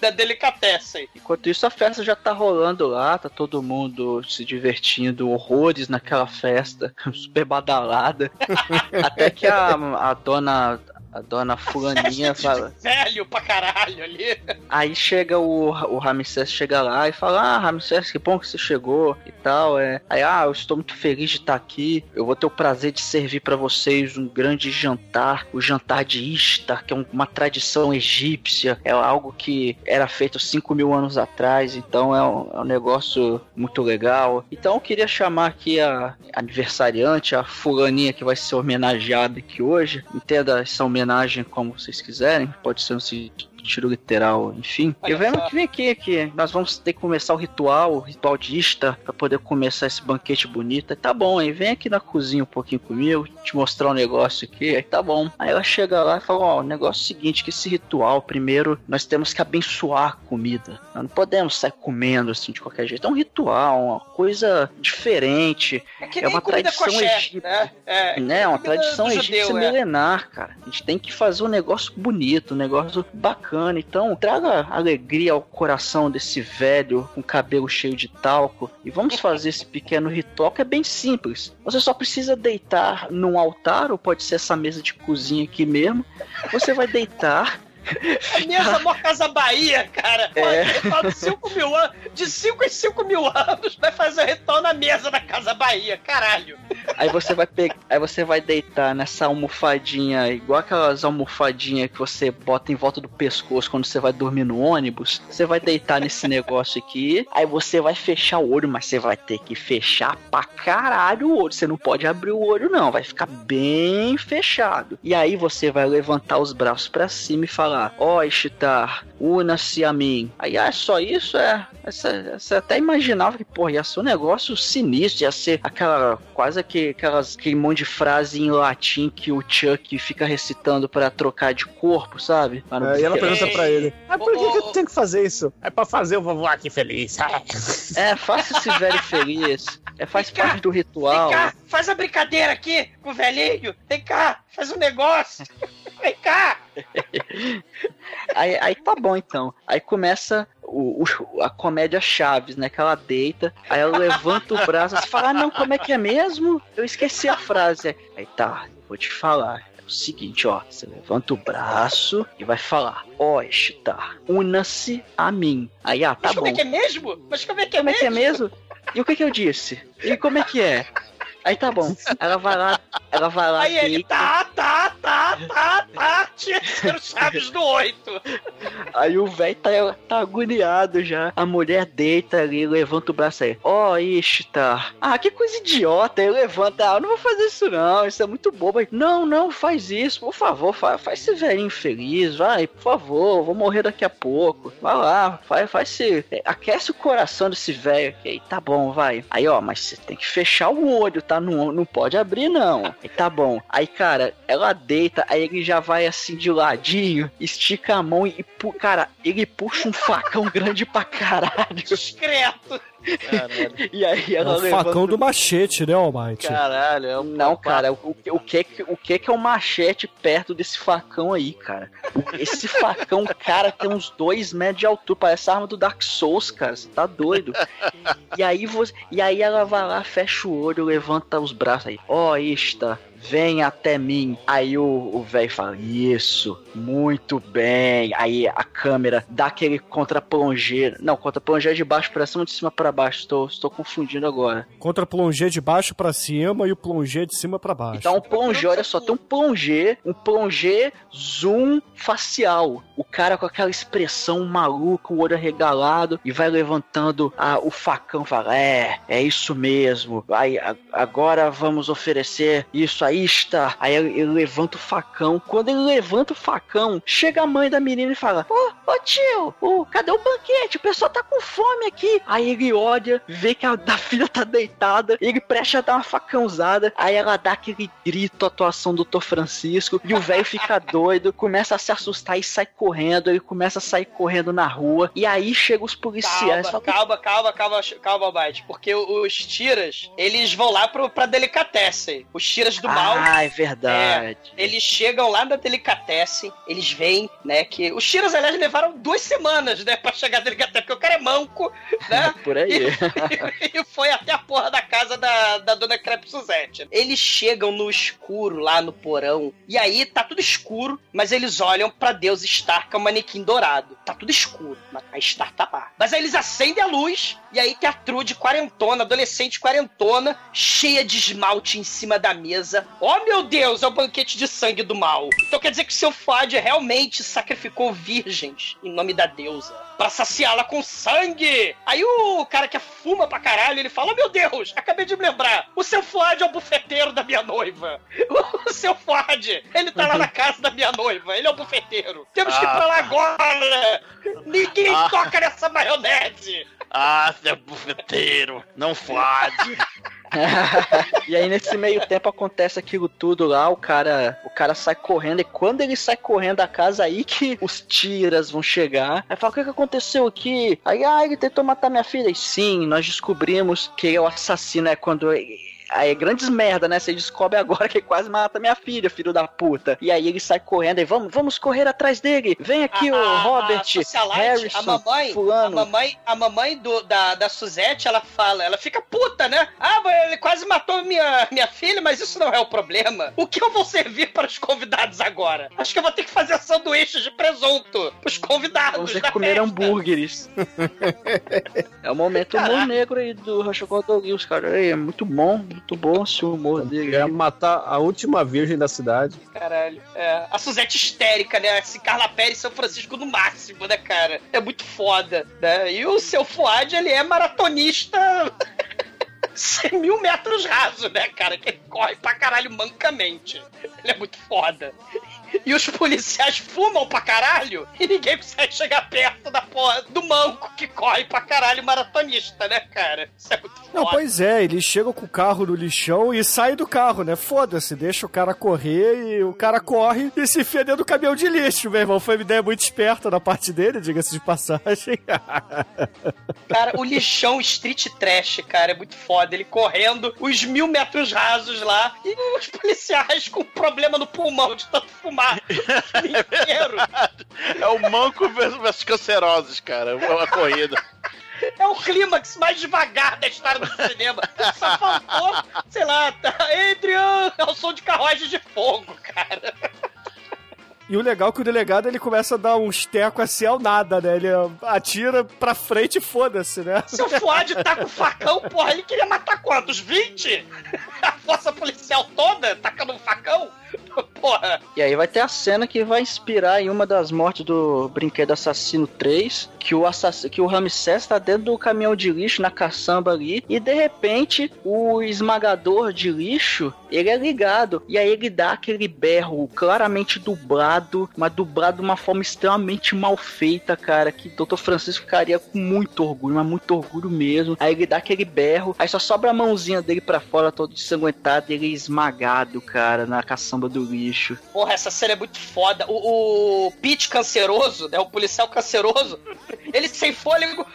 da delicatessen. Enquanto isso, a festa já tá rolando lá, tá todo mundo se divertindo horrores naquela festa, <laughs> super badalada. <laughs> Até que a, a dona. A dona Fulaninha <laughs> fala. Velho pra caralho ali. Aí chega o, o Ramsés chega lá e fala: Ah, Ramsés, que bom que você chegou e tal. É. Aí, ah, eu estou muito feliz de estar aqui. Eu vou ter o prazer de servir para vocês um grande jantar, o jantar de Istar, que é um- uma tradição egípcia. É algo que era feito 5 mil anos atrás, então é um, é um negócio muito legal. Então eu queria chamar aqui a aniversariante, a fulaninha que vai ser homenageada aqui hoje. Entenda essa homenagem como vocês quiserem, pode ser um sentido literal, enfim. Olha e só. vem aqui que nós vamos ter que começar o ritual, o ritual pra poder começar esse banquete bonito. Aí tá bom, aí vem aqui na cozinha um pouquinho comigo, te mostrar um negócio aqui, aí tá bom. Aí ela chega lá e fala, ó, o negócio é o seguinte, que esse ritual, primeiro, nós temos que abençoar a comida. Nós não podemos sair comendo assim de qualquer jeito. É um ritual, uma coisa diferente. É que É uma tradição coxé, egípcia. né? É, Né, é uma tradição egípcia judeu, é. milenar, cara. A gente tem que fazer um negócio bonito, um negócio bacana. Então, traga alegria ao coração desse velho com cabelo cheio de talco e vamos fazer esse pequeno ritual que é bem simples. Você só precisa deitar num altar, ou pode ser essa mesa de cozinha aqui mesmo. Você vai deitar. A mesa mó Casa Bahia, cara. É. Ritual de 5 mil anos. De 5 em 5 mil anos vai fazer ritual na mesa da Casa Bahia, caralho. Aí você vai pegar, aí você vai deitar nessa almofadinha, igual aquelas almofadinhas que você bota em volta do pescoço quando você vai dormir no ônibus. Você vai deitar nesse negócio aqui, aí você vai fechar o olho, mas você vai ter que fechar pra caralho o olho. Você não pode abrir o olho não, vai ficar bem fechado. E aí você vai levantar os braços pra cima e falar: "Ó, Ishtar, una-se a mim". Aí ah, é só isso é, você, você até imaginava que, porra, ia ser um negócio sinistro, ia ser aquela quase que aquelas aquele monte de frase em latim que o Chuck fica recitando pra trocar de corpo, sabe? É, e ela pergunta pra ele: Ah, por que, que eu tenho que fazer isso? É pra fazer o vovô aqui feliz. É, faça esse velho feliz. É, faz Vem cá, parte do ritual. Vem cá, faz a brincadeira aqui com o velhinho. Vem cá, faz um negócio. Vem cá. Aí, aí tá bom então. Aí começa o, o- a comédia Chaves, né? Que ela deita, aí ela levanta o braço e fala: Ah, não, como é que é mesmo? Eu esqueci a frase. Aí tá, vou te falar. É o seguinte, ó. Você levanta o braço e vai falar: Ó, Ishtar, una-se a mim. Aí, ah, tá Mas bom. como é que é mesmo? Mas como é que é Como é que é mesmo? mesmo? E o que que eu disse? E como é que é? Aí tá bom. Ela vai lá, ela vai lá, Aí ele, deita. tá, tá, tá, tá, ser o Chaves do 8. Aí o velho tá, tá agoniado já. A mulher deita ali, levanta o braço aí. Ó, oh, Ishtar. Ah, que coisa idiota. Aí levanta. Ah, eu não vou fazer isso não. Isso é muito bobo. Aí, não, não, faz isso. Por favor, faz, faz esse velhinho feliz. Vai, por favor. Vou morrer daqui a pouco. Vai lá, faz, faz se. Aquece o coração desse velho aqui. Aí, tá bom, vai. Aí, ó, mas você tem que fechar o olho, tá? Não, não pode abrir, não. Aí, tá bom. Aí, cara, ela deita. Aí ele já vai assim de ladinho, estica a mão e, pu- cara, ele puxa um facão <laughs> grande pra caralho. Discreto. E aí É ela o levanta- facão do machete, né, Almighty? Caralho, é um... Não, cara, o, o, que, que- o que que é um machete perto desse facão aí, cara? Esse facão, cara, tem uns dois metros de altura, parece a arma do Dark Souls, cara, você tá doido. E aí, você, e aí ela vai lá, fecha o olho, levanta os braços aí. Ó, oh, Ista, vem até mim. Aí o velho fala, isso, muito bem. Aí a câmera dá aquele contra-plongé. Não, contra-plongé de baixo pra cima, de cima pra baixo. Estou, estou confundindo agora. Contra plongé de baixo pra cima e o plongé de cima pra baixo. Então, um plongé, olha só, tem um plongé, um plongé zoom facial. O cara com aquela expressão maluca, o olho arregalado, e vai levantando a, o facão, fala: É, é isso mesmo. Aí, agora vamos oferecer isso aí, está. Aí ele, levanta o facão. Quando ele levanta o facão, chega a mãe da menina e fala: Ô, ô tio, ô, cadê o banquete? O pessoal tá com fome aqui. Aí ele olha, vê que a <laughs> da filha tá deitada, ele presta a dar uma facãozada, aí ela dá aquele grito, atuação do Dr. Francisco, e o velho fica <laughs> doido, começa a se assustar e sai correndo, ele começa a sair correndo na rua, e aí chega os policiais. Calma, calma, calma, calma, calma, Bite. Porque os tiras, eles vão lá pro, pra Delicatessen. Os tiras do Ah, é verdade. É, eles chegam lá na Delicatessen, eles veem, né, que... Os tiras, aliás, levaram duas semanas, né, pra chegar na Delicatessen, porque o cara é manco, né? <laughs> Por aí. e <laughs> foi até porra da casa da, da dona Crepe Suzette. Eles chegam no escuro, lá no porão, e aí tá tudo escuro, mas eles olham pra Deus Star, que é um manequim dourado. Tá tudo escuro, mas a Star tá lá. Mas aí eles acendem a luz, e aí tem a Trude quarentona, adolescente quarentona, cheia de esmalte em cima da mesa. Oh meu Deus, é o banquete de sangue do mal. Então quer dizer que o seu Fad realmente sacrificou virgens em nome da deusa. Pra saciá-la com sangue! Aí o cara que fuma pra caralho, ele fala: "Oh, Meu Deus, acabei de me lembrar, o seu Fuad é o bufeteiro da minha noiva. O seu Fuad, ele tá lá na casa da minha noiva, ele é o bufeteiro. Temos que ir pra lá Ah. agora! Ninguém Ah. toca nessa maionese! Ah, seu bufeteiro, não fode. <laughs> e aí nesse meio tempo acontece aquilo tudo lá, o cara, o cara sai correndo e quando ele sai correndo da casa aí que os tiras vão chegar. Aí fala: "O que que aconteceu aqui?" Aí, ah, ele tentou matar minha filha. E sim, nós descobrimos que ele é o assassino é quando Aí é grandes merda, né? Você descobre agora que ele quase mata minha filha, filho da puta. E aí ele sai correndo e vamos, vamos correr atrás dele. Vem aqui, A- o a- Robert, a socialite, Harrison, a mamãe, fulano. A mamãe, a mamãe do, da, da Suzette, ela fala, ela fica puta, né? Ah, ele quase matou minha, minha filha, mas isso não é o problema. O que eu vou servir para os convidados agora? Acho que eu vou ter que fazer sanduíches de presunto pros convidados. Vamos comer festa. hambúrgueres. <laughs> é o momento humor negro aí do Rochocotto News, cara. É muito bom, muito bom esse humor dele. Quer matar a última virgem da cidade. Caralho. É, a Suzette histérica, né? Assim, Carla Pérez e São Francisco no máximo, né, cara? É muito foda, né? E o seu Fuad, ele é maratonista <laughs> 100 mil metros rasos, né, cara? Que ele corre pra caralho mancamente. Ele é muito foda. <laughs> E os policiais fumam pra caralho e ninguém consegue chegar perto da porra do manco que corre pra caralho maratonista, né, cara? Isso é muito foda. Não, pois é, eles chegam com o carro no lixão e saem do carro, né? Foda-se, deixa o cara correr e o cara corre e se enfia dentro do caminhão de lixo, meu irmão. Foi uma ideia muito esperta da parte dele, diga-se de passagem. <laughs> Cara, o lixão street trash, cara, é muito foda. Ele correndo os mil metros rasos lá e os policiais com problema no pulmão de tanto fumar. <laughs> inteiro. É o manco versus versus cancerosos, cara. É uma corrida. É o clímax mais devagar da história do cinema. Só faltou, sei lá, tá, Adrian, é o som de carruagem de fogo, cara. E o legal é que o delegado ele começa a dar uns tecos assim ao nada, né? Ele atira pra frente e foda-se, né? Se o Fuad tá com facão, porra, ele queria matar quantos? 20? A força policial toda tacando um facão? Porra! E aí vai ter a cena que vai inspirar em uma das mortes do Brinquedo Assassino 3, que o, assass... que o Ramsés tá dentro do caminhão de lixo na caçamba ali, e de repente o esmagador de lixo, ele é ligado, e aí ele dá aquele berro claramente dublado, mas dublado de uma forma extremamente mal feita, cara, que Dr. Francisco ficaria com muito orgulho, mas muito orgulho mesmo. Aí ele dá aquele berro, aí só sobra a mãozinha dele pra fora, todo ensanguentado, e ele é esmagado, cara, na caçamba do lixo. Porra, essa cena é muito foda. O, o Pete canceroso, né? O policial canceroso, <laughs> ele sem fôlego.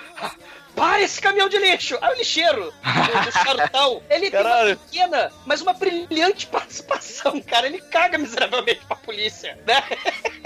Para esse caminhão de lixo! Aí o lixeiro, do, do charutão, ele Caralho. tem uma pequena, mas uma brilhante participação, cara. Ele caga miseravelmente pra polícia, né?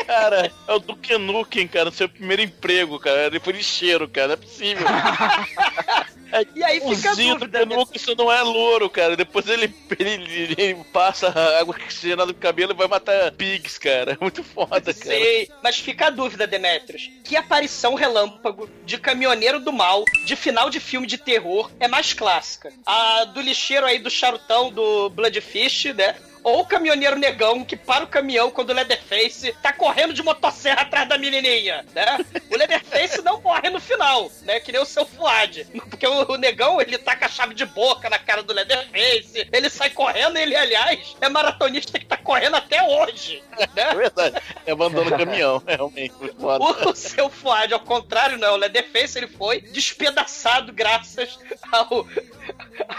Cara, é o Duke Nukem, cara, seu primeiro emprego, cara. Ele foi lixeiro, cara, não é possível. <laughs> E aí fica a dúvida, Duke Nukem, isso não é louro, cara. Depois ele, ele, ele passa água oxigenada no cabelo e vai matar pigs, cara. É <laughs> muito foda, cara. Sei, mas fica a dúvida, Demetrius. Que aparição relâmpago de caminhoneiro do mal, de final de filme de terror, é mais clássica? A do lixeiro aí do charutão do Bloodfish, né? Ou o caminhoneiro negão que para o caminhão quando o Leatherface tá correndo de motosserra atrás da menininha, né? O Leatherface não morre no final, né? Que nem o seu Fuad. Porque o, o negão, ele tá com a chave de boca na cara do Leatherface, ele sai correndo, ele, aliás, é maratonista que tá correndo até hoje, né? É verdade. É o caminhão, realmente. Muito foda. O seu Fuad, ao contrário, não. O Leatherface, ele foi despedaçado graças ao,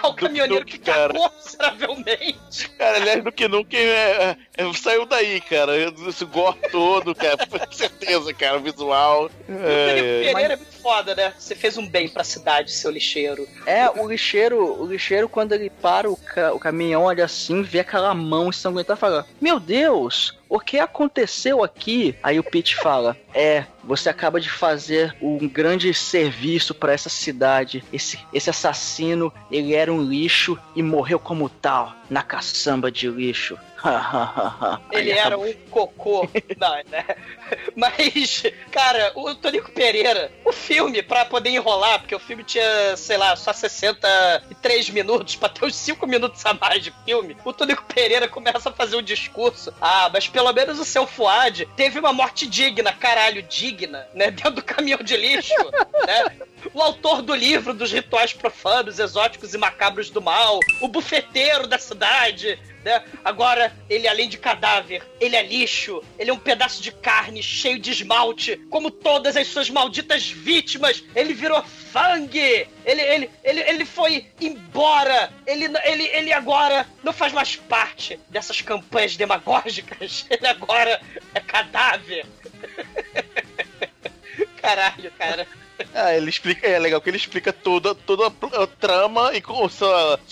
ao caminhoneiro que cagou miseravelmente. Cara, aliás, do que nunca é, é, saiu daí, cara. Esse gore todo, cara. <laughs> Com certeza, cara. O visual. O Felipe É, Pereira é muito foda, né? Você fez um bem pra cidade, seu lixeiro. É, o lixeiro, o lixeiro, quando ele para o, ca- o caminhão, olha assim, vê aquela mão ensanguentada e fala: Meu Deus, o que aconteceu aqui? Aí o Pete fala: É, você acaba de fazer um grande serviço pra essa cidade. Esse, esse assassino, ele era um lixo e morreu como tal, na caçamba de lixo. <laughs> Ele era um cocô. Não, né? Mas, cara, o Tonico Pereira, o filme, pra poder enrolar, porque o filme tinha, sei lá, só 63 minutos, pra ter uns 5 minutos a mais de filme, o Tonico Pereira começa a fazer um discurso. Ah, mas pelo menos o seu Fuad teve uma morte digna, caralho, digna, né? Dentro do caminhão de lixo, né? O autor do livro dos rituais profanos, exóticos e macabros do mal, o bufeteiro da cidade, né? Agora, ele além de cadáver, ele é lixo, ele é um pedaço de carne cheio de esmalte, como todas as suas malditas vítimas, ele virou fangue! Ele, ele, ele, ele foi embora! Ele, ele, ele agora não faz mais parte dessas campanhas demagógicas, <laughs> ele agora é cadáver! <laughs> Caralho, cara. <laughs> Ah, ele explica, é legal que ele explica toda, toda a trama e com o seu,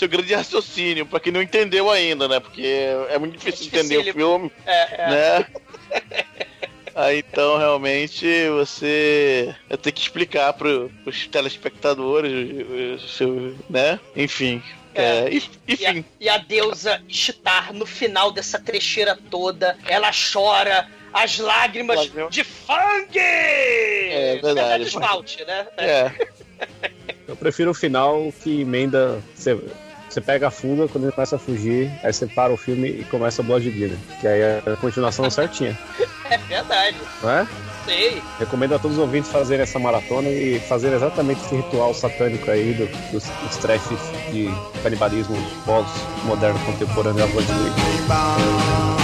grande raciocínio, pra quem não entendeu ainda, né? Porque é muito difícil entender o dificílimo. filme, É, é. né? <laughs> Aí então realmente você vai ter que explicar pro, pros telespectadores, o- o seu, né? Enfim. É, e- E a, e a deusa Ishtar, no final dessa trecheira toda, ela chora as lágrimas de fangue! É verdade. de esmalte, né? É. Eu prefiro o final que emenda. Você, você pega a fuga quando ele começa a fugir, aí você para o filme e começa o Blood Dinner. Que aí é a continuação certinha, É verdade. não é? Sei. Recomendo a todos os ouvintes fazerem essa maratona e fazer exatamente esse ritual satânico aí do, dos, dos trashes de canibalismo pós-moderno contemporâneo da Blood Dinner.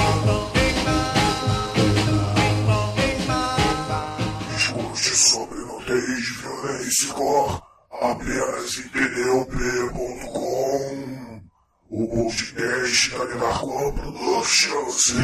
Sobre nudez, violência gore apenas em pneup.com O podcast da Narcoa Productions.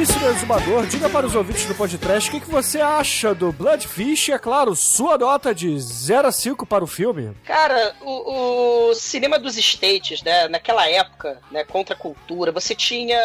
Caríssimo exumador, diga para os ouvintes do podcast o que, que você acha do Bloodfish e, é claro, sua nota de 0 a 5 para o filme. Cara, o, o cinema dos States, né, naquela época, né, contra a cultura, você tinha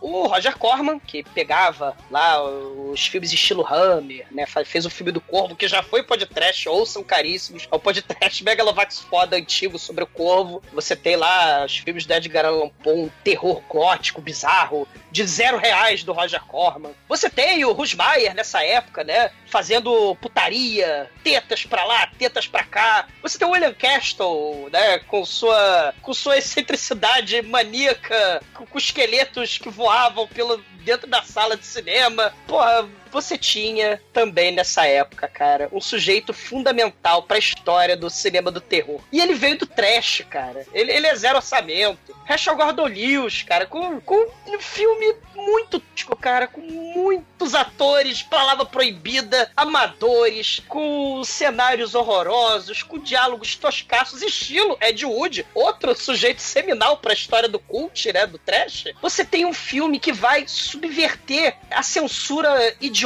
o Roger Corman, que pegava lá os filmes estilo Hammer, né, fez o filme do Corvo, que já foi podcast, ouçam caríssimos, é o podcast <laughs> Megalovax foda antigo sobre o Corvo. Você tem lá os filmes do Edgar Allan Poe, um terror gótico, bizarro, de zero reais do Roger Corman. Você tem o Rusmaier nessa época, né? Fazendo putaria, tetas pra lá, tetas pra cá. Você tem o William Castle, né? Com sua, com sua excentricidade maníaca, com, com esqueletos que voavam pelo dentro da sala de cinema. Porra, você tinha também nessa época, cara, um sujeito fundamental pra história do cinema do terror. E ele veio do trash, cara. Ele, ele é zero orçamento. Rachel Gordon Lewis, cara, com, com um filme muito típico, cara, com muitos atores, palavra proibida, amadores, com cenários horrorosos, com diálogos toscaços, estilo Ed Wood, outro sujeito seminal pra história do cult, né, do trash. Você tem um filme que vai subverter a censura idiota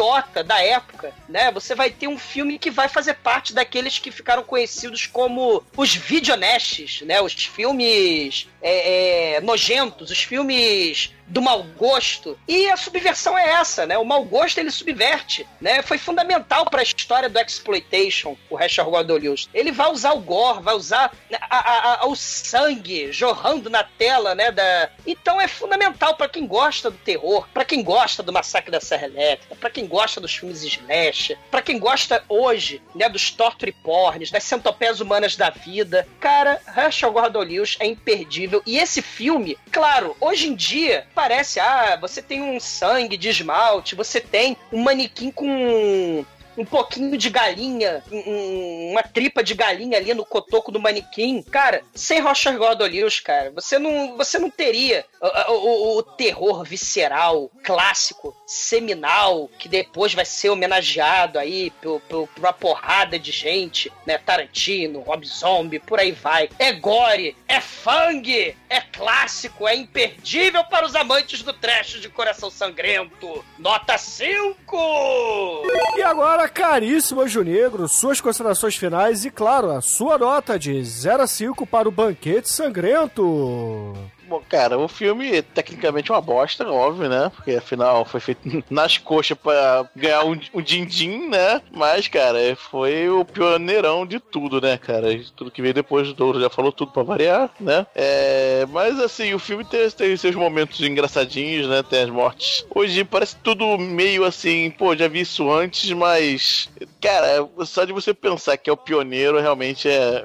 da época, né? Você vai ter um filme que vai fazer parte daqueles que ficaram conhecidos como os videonestes, né? Os filmes é, é, nojentos, os filmes do mau gosto. E a subversão é essa, né? O mau gosto ele subverte, né? Foi fundamental para a história do exploitation, o Rachel Gordon Lewis. Ele vai usar o gore, vai usar a- a- a- o sangue jorrando na tela, né? Da... Então é fundamental para quem gosta do terror, para quem gosta do Massacre da Serra Elétrica, para quem gosta dos filmes slash, para quem gosta hoje, né? Dos torture porns, das centopeias humanas da vida. Cara, Rachel Gordon Lewis é imperdível. E esse filme, claro, hoje em dia parece, ah, você tem um sangue de esmalte, você tem um manequim com um pouquinho de galinha, um- um- uma tripa de galinha ali no cotoco do manequim. Cara, sem Roger Gordon Lewis, cara, você não, você não teria o, o- o terror visceral, clássico, seminal, que depois vai ser homenageado aí por, por, por uma porrada de gente, né? Tarantino, Rob Zombie, por aí vai. É gore, é fang, é clássico, é imperdível para os amantes do trash de coração sangrento. Nota 5! E agora, caríssimo Anjo Negro, suas considerações finais e, claro, a sua nota de 0 a 5 para o Banquete Sangrento. Bom, cara, o filme tecnicamente é uma bosta, óbvio, né? Porque afinal foi feito <laughs> nas coxas pra ganhar um, um din-din, né? Mas, cara, foi o pioneirão de tudo, né, cara? Tudo que veio depois do Douro já falou tudo pra variar, né? É, mas, assim, o filme tem, tem seus momentos engraçadinhos, né? Tem as mortes. Hoje parece tudo meio assim, pô, já vi isso antes, mas, cara, só de você pensar que é o pioneiro realmente é.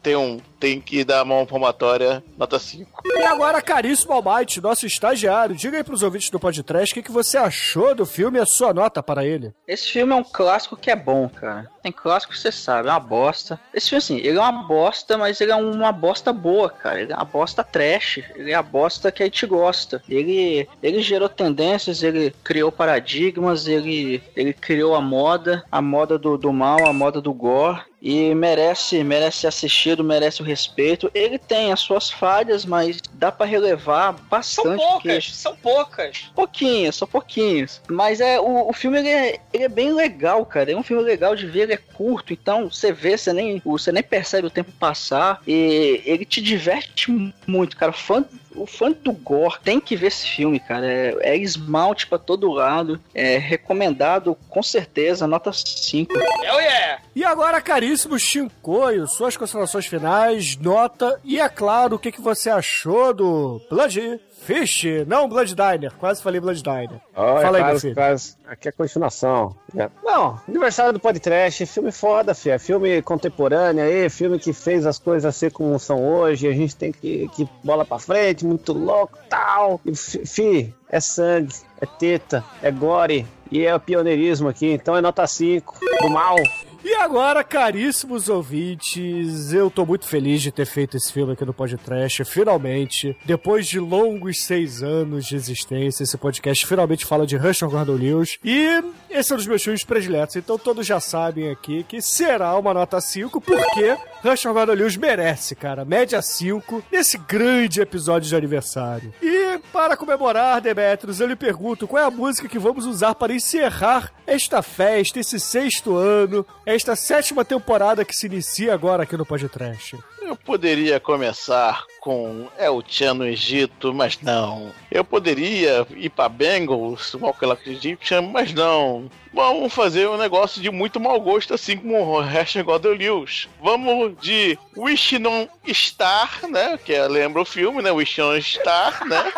Tem um. Tem que dar uma palmatória, nota 5. E agora, caríssimo Almighty, nosso estagiário, diga aí pros ouvintes do podcast o que, que você achou do filme e a sua nota para ele. Esse filme é um clássico que é bom, cara. Tem clássico que você sabe, é uma bosta. Esse filme, assim, ele é uma bosta, mas ele é uma bosta boa, cara. Ele é uma bosta trash. Ele é a bosta que a gente gosta. Ele, ele gerou tendências, ele criou paradigmas, ele, ele criou a moda, a moda do, do mal, a moda do gore. E merece, merece ser assistido, merece o respeito. Ele tem as suas falhas, mas dá pra relevar São bastante. poucas, porque- são poucas. Pouquinhos, só pouquinhos. Mas é o, o filme ele é, ele é bem legal, cara. É um filme legal de ver, ele é curto, então você vê, você nem, você nem percebe o tempo passar. E ele te diverte muito, cara. Fã, o fã do Gore tem que ver esse filme, cara. É, é esmalte pra todo lado. É recomendado, com certeza, nota 5. Hell yeah! E agora, caríssimo Shinkoio, suas considerações finais, nota e, é claro, o que, que você achou do Blood Fish, não Blood Diner, quase falei Blood Diner. Olha, Fala aí, quase. Aqui é a continuação. É. Não, aniversário do podcast, filme foda, fi. É filme contemporâneo aí, filme que fez as coisas ser como são hoje. A gente tem que, que bola pra frente, muito louco tal. E, fi, é sangue, é teta, é gore. E é o pioneirismo aqui, então é nota 5 do mal. E agora, caríssimos ouvintes, eu tô muito feliz de ter feito esse filme aqui no podcast. Finalmente, depois de longos seis anos de existência, esse podcast finalmente fala de Rush Gordon Lewis. E esse é um dos meus filmes prediletos, então todos já sabem aqui que será uma nota 5, porque Rush Hour Lewis merece, cara. Média 5, nesse grande episódio de aniversário. E para comemorar, Demetrius, eu lhe pergunto qual é a música que vamos usar para encerrar esta festa, esse sexto ano, esta sétima temporada que se inicia agora aqui no Podcast. Eu poderia começar com El Chan no Egito, mas não. Eu poderia ir pra Bengals, aquela Egyptian, mas não. Vamos fazer um negócio de muito mau gosto, assim como o Hashtag God Lewis. Vamos de Wish on Star, né? Que é, lembra o filme, né? Wish on Star, né?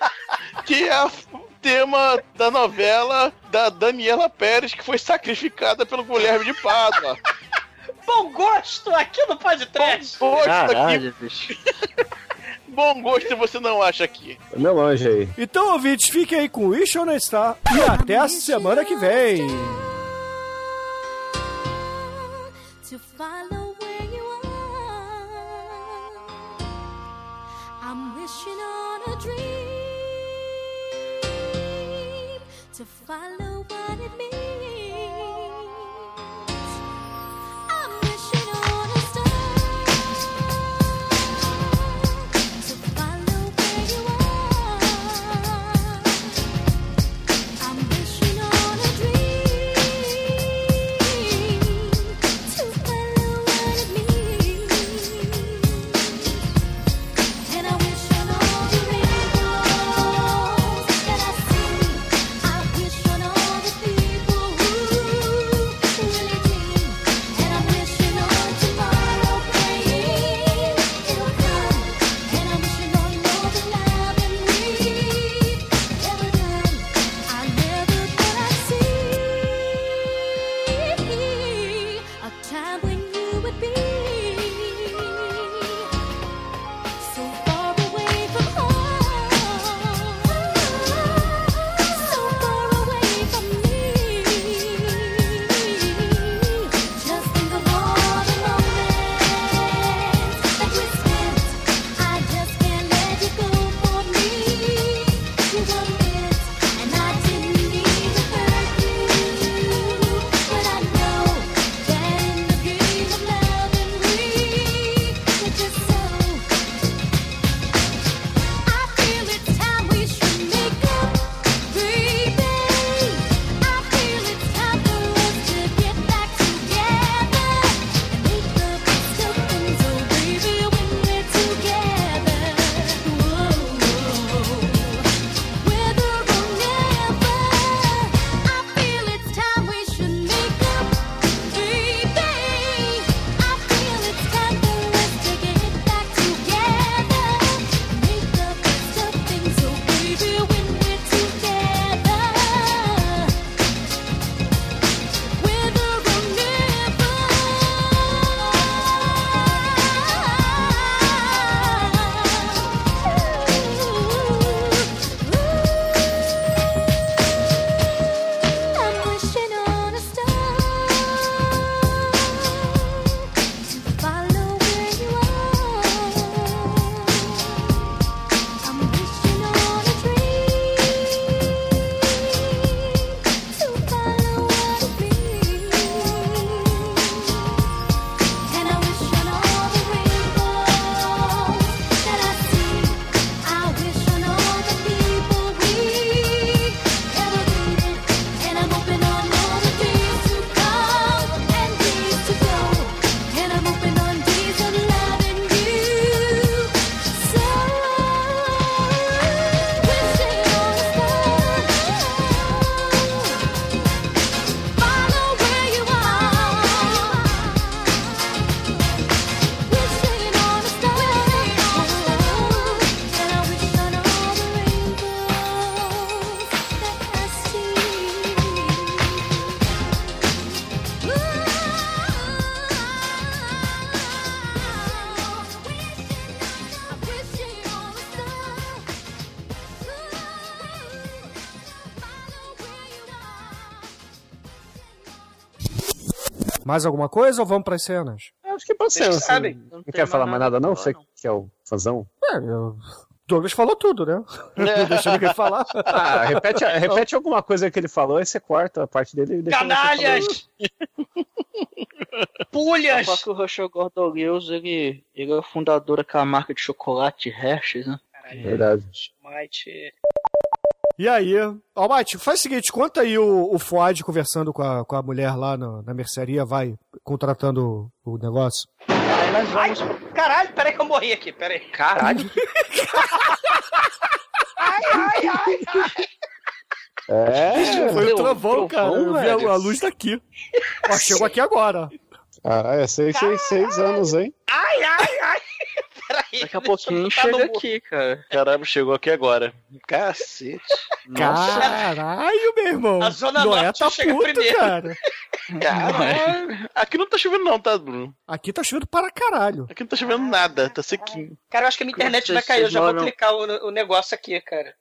<laughs> que é o tema da novela da Daniela Pérez, que foi sacrificada pelo Guilherme de Pádua. Bom gosto aqui no podcast. Bom gosto Caralho, aqui. bicho. <laughs> Bom gosto você não acha aqui. Meu longe aí. Então, ouvintes, fiquem aí com Wish on a Star e até a semana que vem. to follow Mais alguma coisa ou vamos pras cenas? Acho que pode ser. Vocês Você sabem, não, não quer falar mais nada, não? Você que é o fãzão? É, eu Douglas falou tudo, né? Não deixou ninguém falar. Ah, repete, repete alguma coisa que ele falou, aí você corta a parte dele e Canalhas! <laughs> Pulhas! Só que o Russell Gordon Lewis, ele, ele é o fundador daquela marca de chocolate Hershey's, né? falar. Verdade. Mate. E aí, Almighty, faz o seguinte, conta aí o, o Fuad conversando com a, com a mulher lá na, na mercearia, vai contratando o, o negócio. Aí nós Ai, vamos. caralho, peraí que eu morri aqui, peraí. Caralho. Ai, ai, ai, ai. <laughs> É. Foi o trovão, cara. Eu vi a, a luz daqui. Ó, chegou aqui agora. Ah, é seis, seis, seis anos, hein? Ai, ai, ai. Peraí. Daqui a pouquinho chega aqui, cara. Caramba, chegou aqui agora. Cacete. Nossa. Caralho, meu irmão. A Zona Noé Norte tá chega puto, primeiro. cara. Caralho. Aqui não tá chovendo não, tá, Bruno? Aqui tá chovendo para caralho. Aqui não tá chovendo nada, tá sequinho. Cara, eu acho que a minha internet vai cair. Eu já vou clicar o, o negócio aqui, cara.